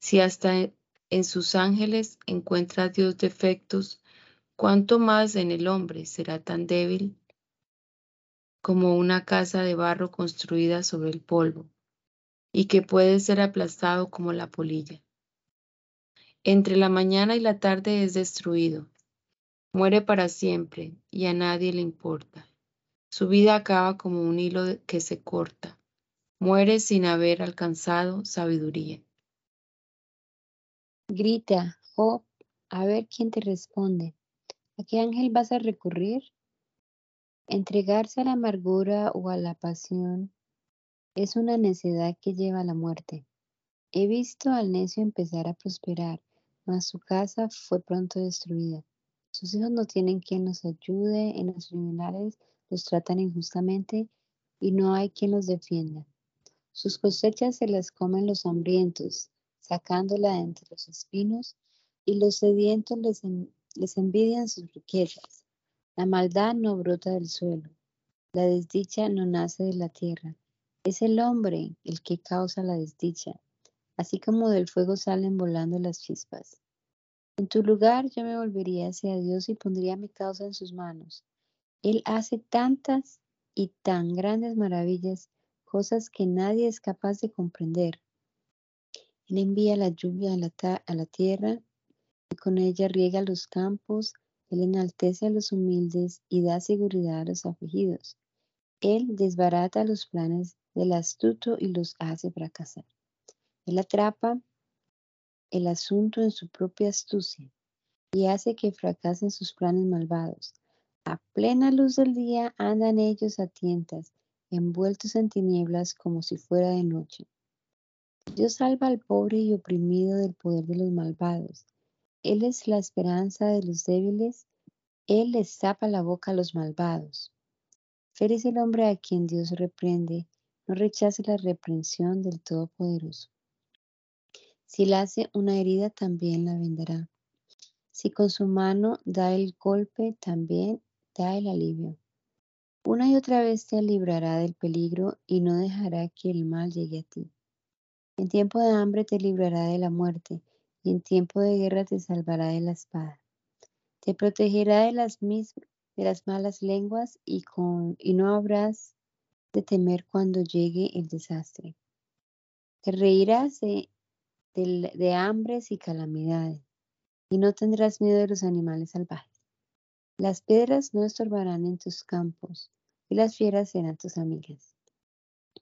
Si hasta en sus ángeles encuentra Dios defectos, ¿cuánto más en el hombre será tan débil como una casa de barro construida sobre el polvo? y que puede ser aplastado como la polilla. Entre la mañana y la tarde es destruido. Muere para siempre y a nadie le importa. Su vida acaba como un hilo que se corta. Muere sin haber alcanzado sabiduría. Grita, oh, a ver quién te responde. ¿A qué ángel vas a recurrir? Entregarse a la amargura o a la pasión es una necedad que lleva a la muerte. He visto al necio empezar a prosperar, mas su casa fue pronto destruida. Sus hijos no tienen quien los ayude, en los tribunales los tratan injustamente y no hay quien los defienda. Sus cosechas se las comen los hambrientos, sacándola entre los espinos, y los sedientos les, les envidian sus riquezas. La maldad no brota del suelo, la desdicha no nace de la tierra. Es el hombre el que causa la desdicha, así como del fuego salen volando las chispas. En tu lugar yo me volvería hacia Dios y pondría mi causa en sus manos. Él hace tantas y tan grandes maravillas, cosas que nadie es capaz de comprender. Él envía la lluvia a la, tierra y con ella riega los campos. Él enaltece a los humildes y da seguridad a los afligidos. Él desbarata los planes del astuto y los hace fracasar. Él atrapa el asunto en su propia astucia y hace que fracasen sus planes malvados. A plena luz del día andan ellos a tientas, envueltos en tinieblas como si fuera de noche. Dios salva al pobre y oprimido del poder de los malvados. Él es la esperanza de los débiles. Él les tapa la boca a los malvados. Feliz el hombre a quien Dios reprende no rechace la reprensión del Todopoderoso. Si le hace una herida, también la vendará. Si con su mano da el golpe, también da el alivio. Una y otra vez te librará del peligro y no dejará que el mal llegue a ti. En tiempo de hambre te librará de la muerte y en tiempo de guerra te salvará de la espada. Te protegerá de las, de las malas lenguas y, no habrás de temer cuando llegue el desastre. Te reirás de, hambres y calamidades, y no tendrás miedo de los animales salvajes. Las piedras no estorbarán en tus campos, y las fieras serán tus amigas.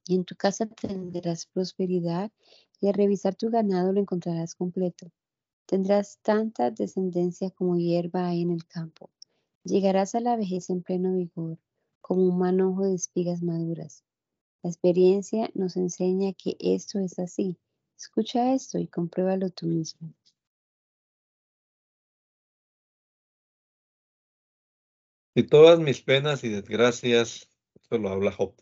Y en tu casa tendrás prosperidad, y al revisar tu ganado lo encontrarás completo. Tendrás tanta descendencia como hierba hay en el campo. Llegarás a la vejez en pleno vigor como un manojo de espigas maduras. La experiencia nos enseña que esto es así. Escucha esto y compruébalo tú mismo. Si todas mis penas y desgracias, esto lo habla Job,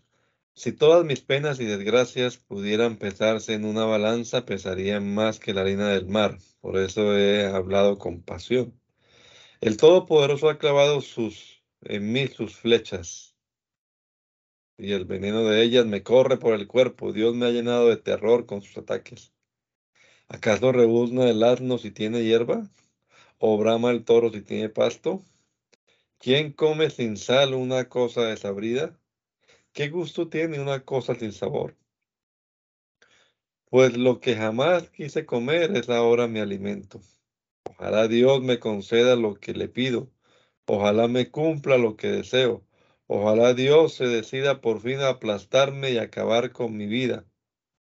si todas mis penas y desgracias pudieran pesarse en una balanza, pesarían más que la harina del mar. Por eso he hablado con pasión. El Todopoderoso ha clavado sus, en mí sus flechas y el veneno de ellas me corre por el cuerpo. Dios me ha llenado de terror con sus ataques. ¿Acaso rebuzna el asno si tiene hierba? ¿O brama el toro si tiene pasto? ¿Quién come sin sal una cosa desabrida? ¿Qué gusto tiene una cosa sin sabor? Pues lo que jamás quise comer es ahora mi alimento. Ojalá Dios me conceda lo que le pido. Ojalá me cumpla lo que deseo. Ojalá Dios se decida por fin a aplastarme y acabar con mi vida.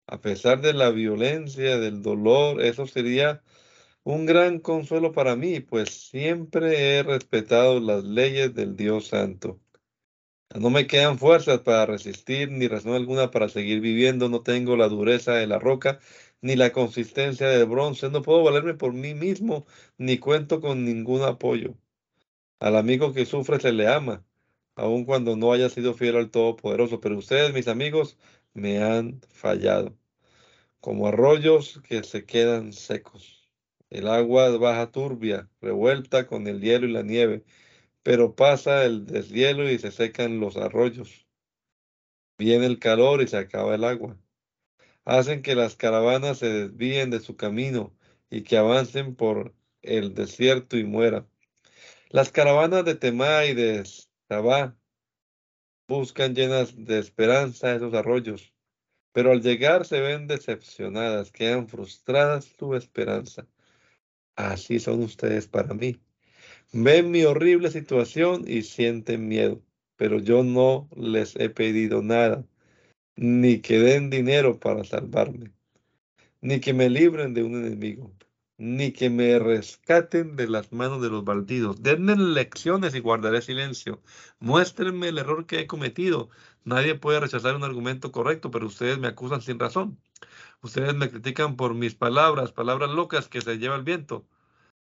A pesar de la violencia, del dolor, eso sería un gran consuelo para mí, pues siempre he respetado las leyes del Dios Santo. No me quedan fuerzas para resistir, ni razón alguna para seguir viviendo. No tengo la dureza de la roca, ni la consistencia del bronce. No puedo valerme por mí mismo, ni cuento con ningún apoyo. Al amigo que sufre se le ama aun cuando no haya sido fiel al Todopoderoso. Pero ustedes, mis amigos, me han fallado, como arroyos que se quedan secos. El agua baja turbia, revuelta con el hielo y la nieve, pero pasa el deshielo y se secan los arroyos. Viene el calor y se acaba el agua. Hacen que las caravanas se desvíen de su camino y que avancen por el desierto y mueran. Las caravanas de Temá y de buscan llenas de esperanza esos arroyos. pero al llegar se ven decepcionadas, quedan frustradas tu esperanza. Así son ustedes para mí. Ven mi horrible situación y sienten miedo, pero yo no les he pedido nada, ni que den dinero para salvarme, ni que me libren de un enemigo, ni que me rescaten de las manos de los bandidos. Denme lecciones y guardaré silencio. Muéstrenme el error que he cometido. Nadie puede rechazar un argumento correcto, pero ustedes me acusan sin razón. Ustedes me critican por mis palabras, palabras locas que se lleva el viento.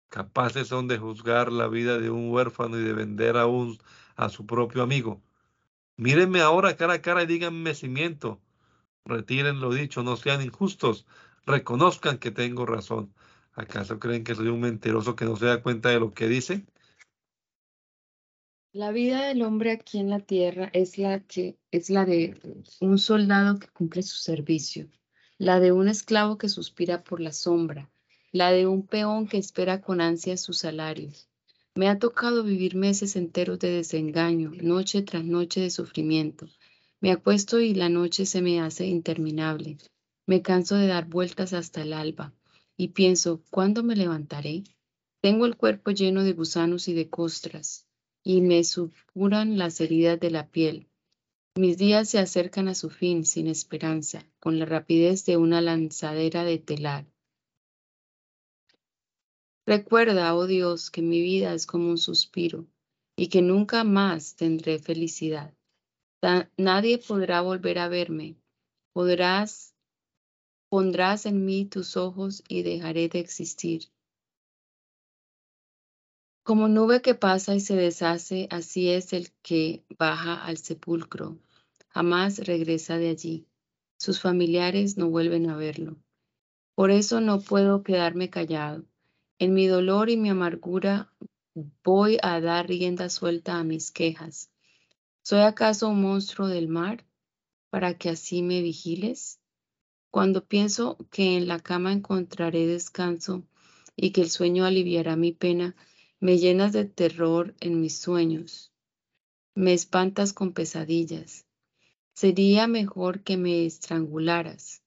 Capaces son de juzgar la vida de un huérfano y de vender a, un, a su propio amigo. Mírenme ahora cara a cara y díganme si miento. Retiren lo dicho, no sean injustos. Reconozcan que tengo razón. ¿Acaso creen que soy un mentiroso que no se da cuenta de lo que dice? La vida del hombre aquí en la tierra es la que es la de un soldado que cumple su servicio, la de un esclavo que suspira por la sombra, la de un peón que espera con ansia su salario. Me ha tocado vivir meses enteros de desengaño, noche tras noche de sufrimiento. Me acuesto y la noche se me hace interminable. Me canso de dar vueltas hasta el alba y pienso, ¿cuándo me levantaré? Tengo el cuerpo lleno de gusanos y de costras, y me supuran las heridas de la piel. Mis días se acercan a su fin sin esperanza, con la rapidez de una lanzadera de telar. Recuerda, oh Dios, que mi vida es como un suspiro y que nunca más tendré felicidad. nadie podrá volver a verme. Podrás Pondrás en mí tus ojos y dejaré de existir. Como nube que pasa y se deshace, así es el que baja al sepulcro. Jamás regresa de allí. Sus familiares no vuelven a verlo. Por eso no puedo quedarme callado. En mi dolor y mi amargura voy a dar rienda suelta a mis quejas. ¿Soy acaso un monstruo del mar para que así me vigiles? Cuando pienso que en la cama encontraré descanso y que el sueño aliviará mi pena, me llenas de terror en mis sueños. Me espantas con pesadillas. Sería mejor que me estrangularas.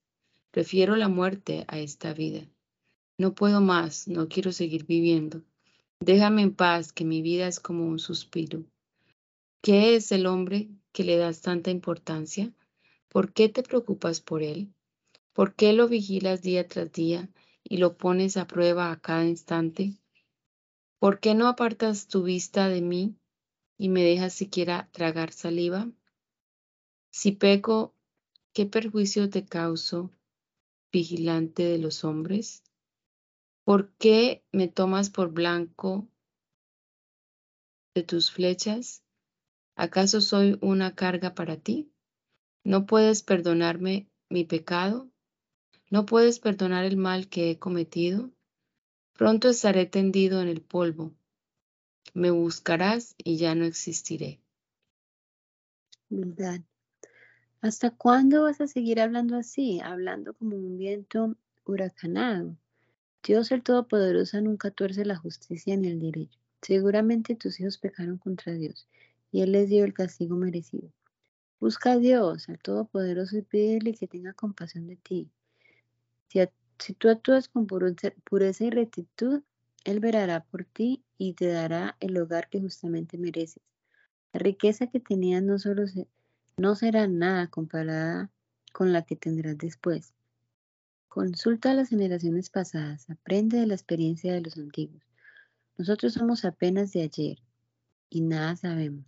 Prefiero la muerte a esta vida. No puedo más, no quiero seguir viviendo. Déjame en paz, que mi vida es como un suspiro. ¿Qué es el hombre que le das tanta importancia? ¿Por qué te preocupas por él? ¿Por qué lo vigilas día tras día y lo pones a prueba a cada instante? ¿Por qué no apartas tu vista de mí y me dejas siquiera tragar saliva? Si peco, ¿qué perjuicio te causo, vigilante de los hombres? ¿Por qué me tomas por blanco de tus flechas? ¿Acaso soy una carga para ti? ¿No puedes perdonarme mi pecado? ¿No puedes perdonar el mal que he cometido? Pronto estaré tendido en el polvo. Me buscarás y ya no existiré. ¿Hasta cuándo vas a seguir hablando así, hablando como un viento huracanado? Dios el Todopoderoso nunca tuerce la justicia ni el derecho. Seguramente tus hijos pecaron contra Dios y Él les dio el castigo merecido. Busca a Dios, al Todopoderoso, y pídele que tenga compasión de ti. Si, tú actúas con pureza y rectitud, Él verá por ti y te dará el hogar que justamente mereces. La riqueza que tenías no será nada comparada con la que tendrás después. Consulta a las generaciones pasadas, aprende de la experiencia de los antiguos. Nosotros somos apenas de ayer y nada sabemos.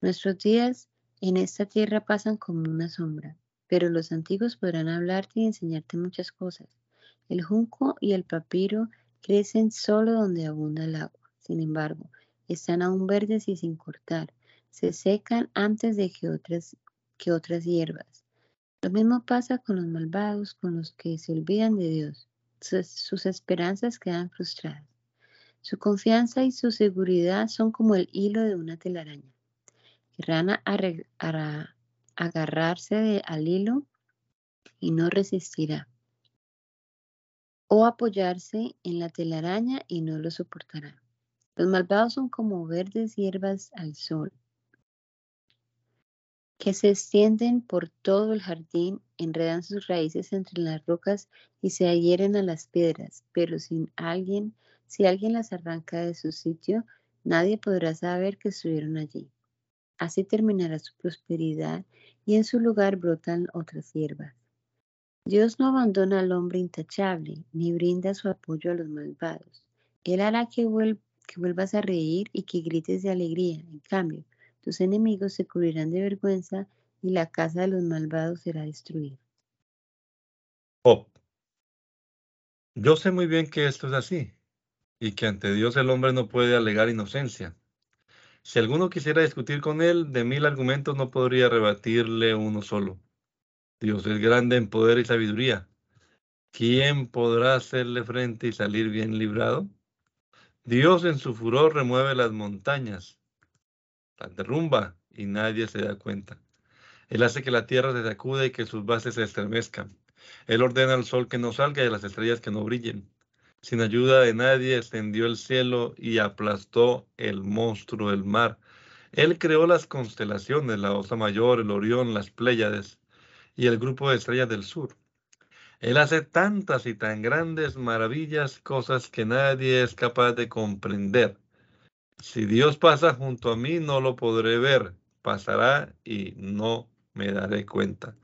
Nuestros días en esta tierra pasan como una sombra pero los antiguos podrán hablarte y enseñarte muchas cosas. El junco y el papiro crecen solo donde abunda el agua. Sin embargo, están aún verdes y sin cortar. Se secan antes de que otras, que otras hierbas. Lo mismo pasa con los malvados, con los que se olvidan de Dios. Sus, esperanzas quedan frustradas. Su confianza y su seguridad son como el hilo de una telaraña. Querrán agarrarse al hilo y no resistirá. O apoyarse en la telaraña y no lo soportará. Los malvados son como verdes hierbas al sol, que se extienden por todo el jardín enredan sus raíces entre las rocas y se adhieren a las piedras, pero sin alguien, si alguien las arranca de su sitio, nadie podrá saber que estuvieron allí. Así terminará su prosperidad y en su lugar brotan otras hierbas. Dios no abandona al hombre intachable, ni brinda su apoyo a los malvados. Él hará que, que vuelvas a reír y que grites de alegría. En cambio, tus enemigos se cubrirán de vergüenza y la casa de los malvados será destruida. Oh, yo sé muy bien que esto es así y que ante Dios el hombre no puede alegar inocencia. Si alguno quisiera discutir con él, de mil argumentos no podría rebatirle uno solo. Dios es grande en poder y sabiduría. ¿Quién podrá hacerle frente y salir bien librado? Dios en su furor remueve las montañas, las derrumba y nadie se da cuenta. Él hace que la tierra se sacude y que sus bases se estremezcan. Él ordena al sol que no salga y a las estrellas que no brillen. Sin ayuda de nadie extendió el cielo y aplastó el monstruo del mar. Él creó las constelaciones, la Osa Mayor, el Orión, las Pléyades y el grupo de estrellas del sur. Él hace tantas y tan grandes maravillas, cosas que nadie es capaz de comprender. Si Dios pasa junto a mí, no lo podré ver. Pasará y no me daré cuenta.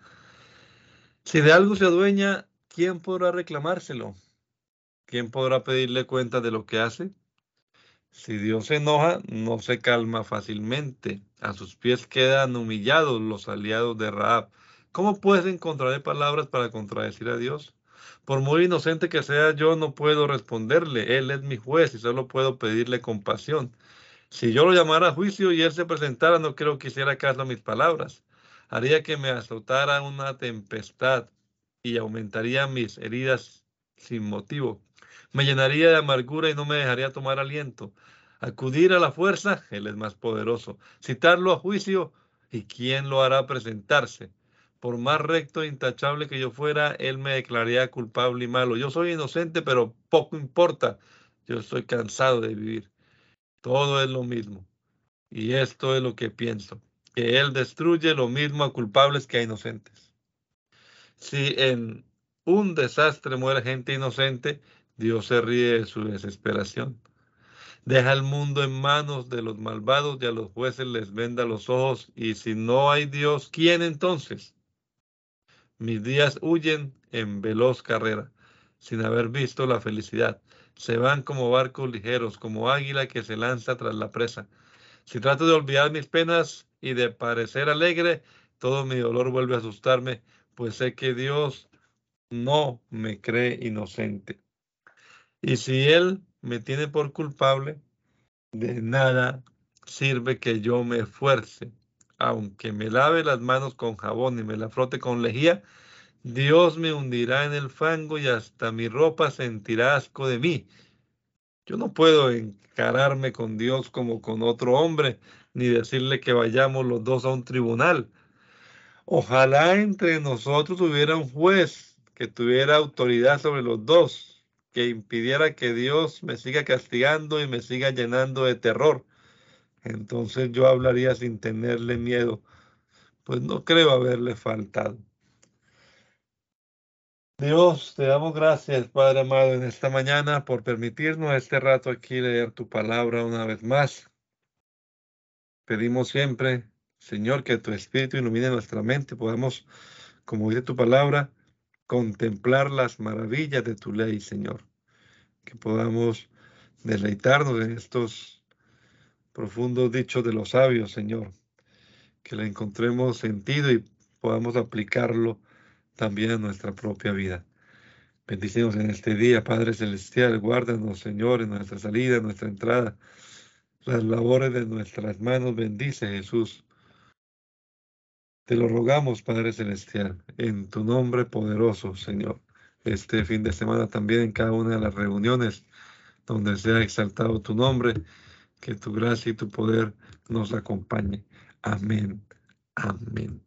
Si de algo se adueña, ¿quién podrá reclamárselo? ¿Quién podrá pedirle cuenta de lo que hace? Si Dios se enoja, no se calma fácilmente. A sus pies quedan humillados los aliados de Raab. ¿Cómo puedes encontrar palabras para contradecir a Dios? Por muy inocente que sea, yo no puedo responderle. Él es mi juez y solo puedo pedirle compasión. Si yo lo llamara a juicio y él se presentara, no creo que hiciera caso a mis palabras haría que me azotara una tempestad y aumentaría mis heridas sin motivo. Me llenaría de amargura y no me dejaría tomar aliento. Acudir a la fuerza, Él es más poderoso. Citarlo a juicio, ¿y quién lo hará presentarse? Por más recto e intachable que yo fuera, Él me declararía culpable y malo. Yo soy inocente, pero poco importa. Yo estoy cansado de vivir. Todo es lo mismo. Y esto es lo que pienso que Él destruye lo mismo a culpables que a inocentes. Si en un desastre muere gente inocente, Dios se ríe de su desesperación. Deja el mundo en manos de los malvados y a los jueces les venda los ojos. Y si no hay Dios, ¿quién entonces? Mis días huyen en veloz carrera, sin haber visto la felicidad. Se van como barcos ligeros, como águila que se lanza tras la presa. Si trato de olvidar mis penas, y de parecer alegre, todo mi dolor vuelve a asustarme, pues sé que Dios no me cree inocente. Y si Él me tiene por culpable, de nada sirve que yo me esfuerce. Aunque me lave las manos con jabón y me la frote con lejía, Dios me hundirá en el fango y hasta mi ropa sentirá asco de mí. Yo no puedo encararme con Dios como con otro hombre, ni decirle que vayamos los dos a un tribunal. Ojalá entre nosotros hubiera un juez que tuviera autoridad sobre los dos, que impidiera que Dios me siga castigando y me siga llenando de terror. Entonces yo hablaría sin tenerle miedo, pues no creo haberle faltado. Dios, te damos gracias, Padre amado, en esta mañana por permitirnos este rato aquí leer tu palabra una vez más. Pedimos siempre, Señor, que tu Espíritu ilumine nuestra mente, podamos, como dice tu palabra, contemplar las maravillas de tu ley, Señor. Que podamos deleitarnos en estos profundos dichos de los sabios, Señor. Que le encontremos sentido y podamos aplicarlo también a nuestra propia vida. Bendicimos en este día, Padre Celestial, guárdanos, Señor, en nuestra salida, en nuestra entrada las labores de nuestras manos. Bendice Jesús. Te lo rogamos, Padre Celestial, en tu nombre poderoso, Señor. Este fin de semana también en cada una de las reuniones donde sea exaltado tu nombre, que tu gracia y tu poder nos acompañe. Amén. Amén.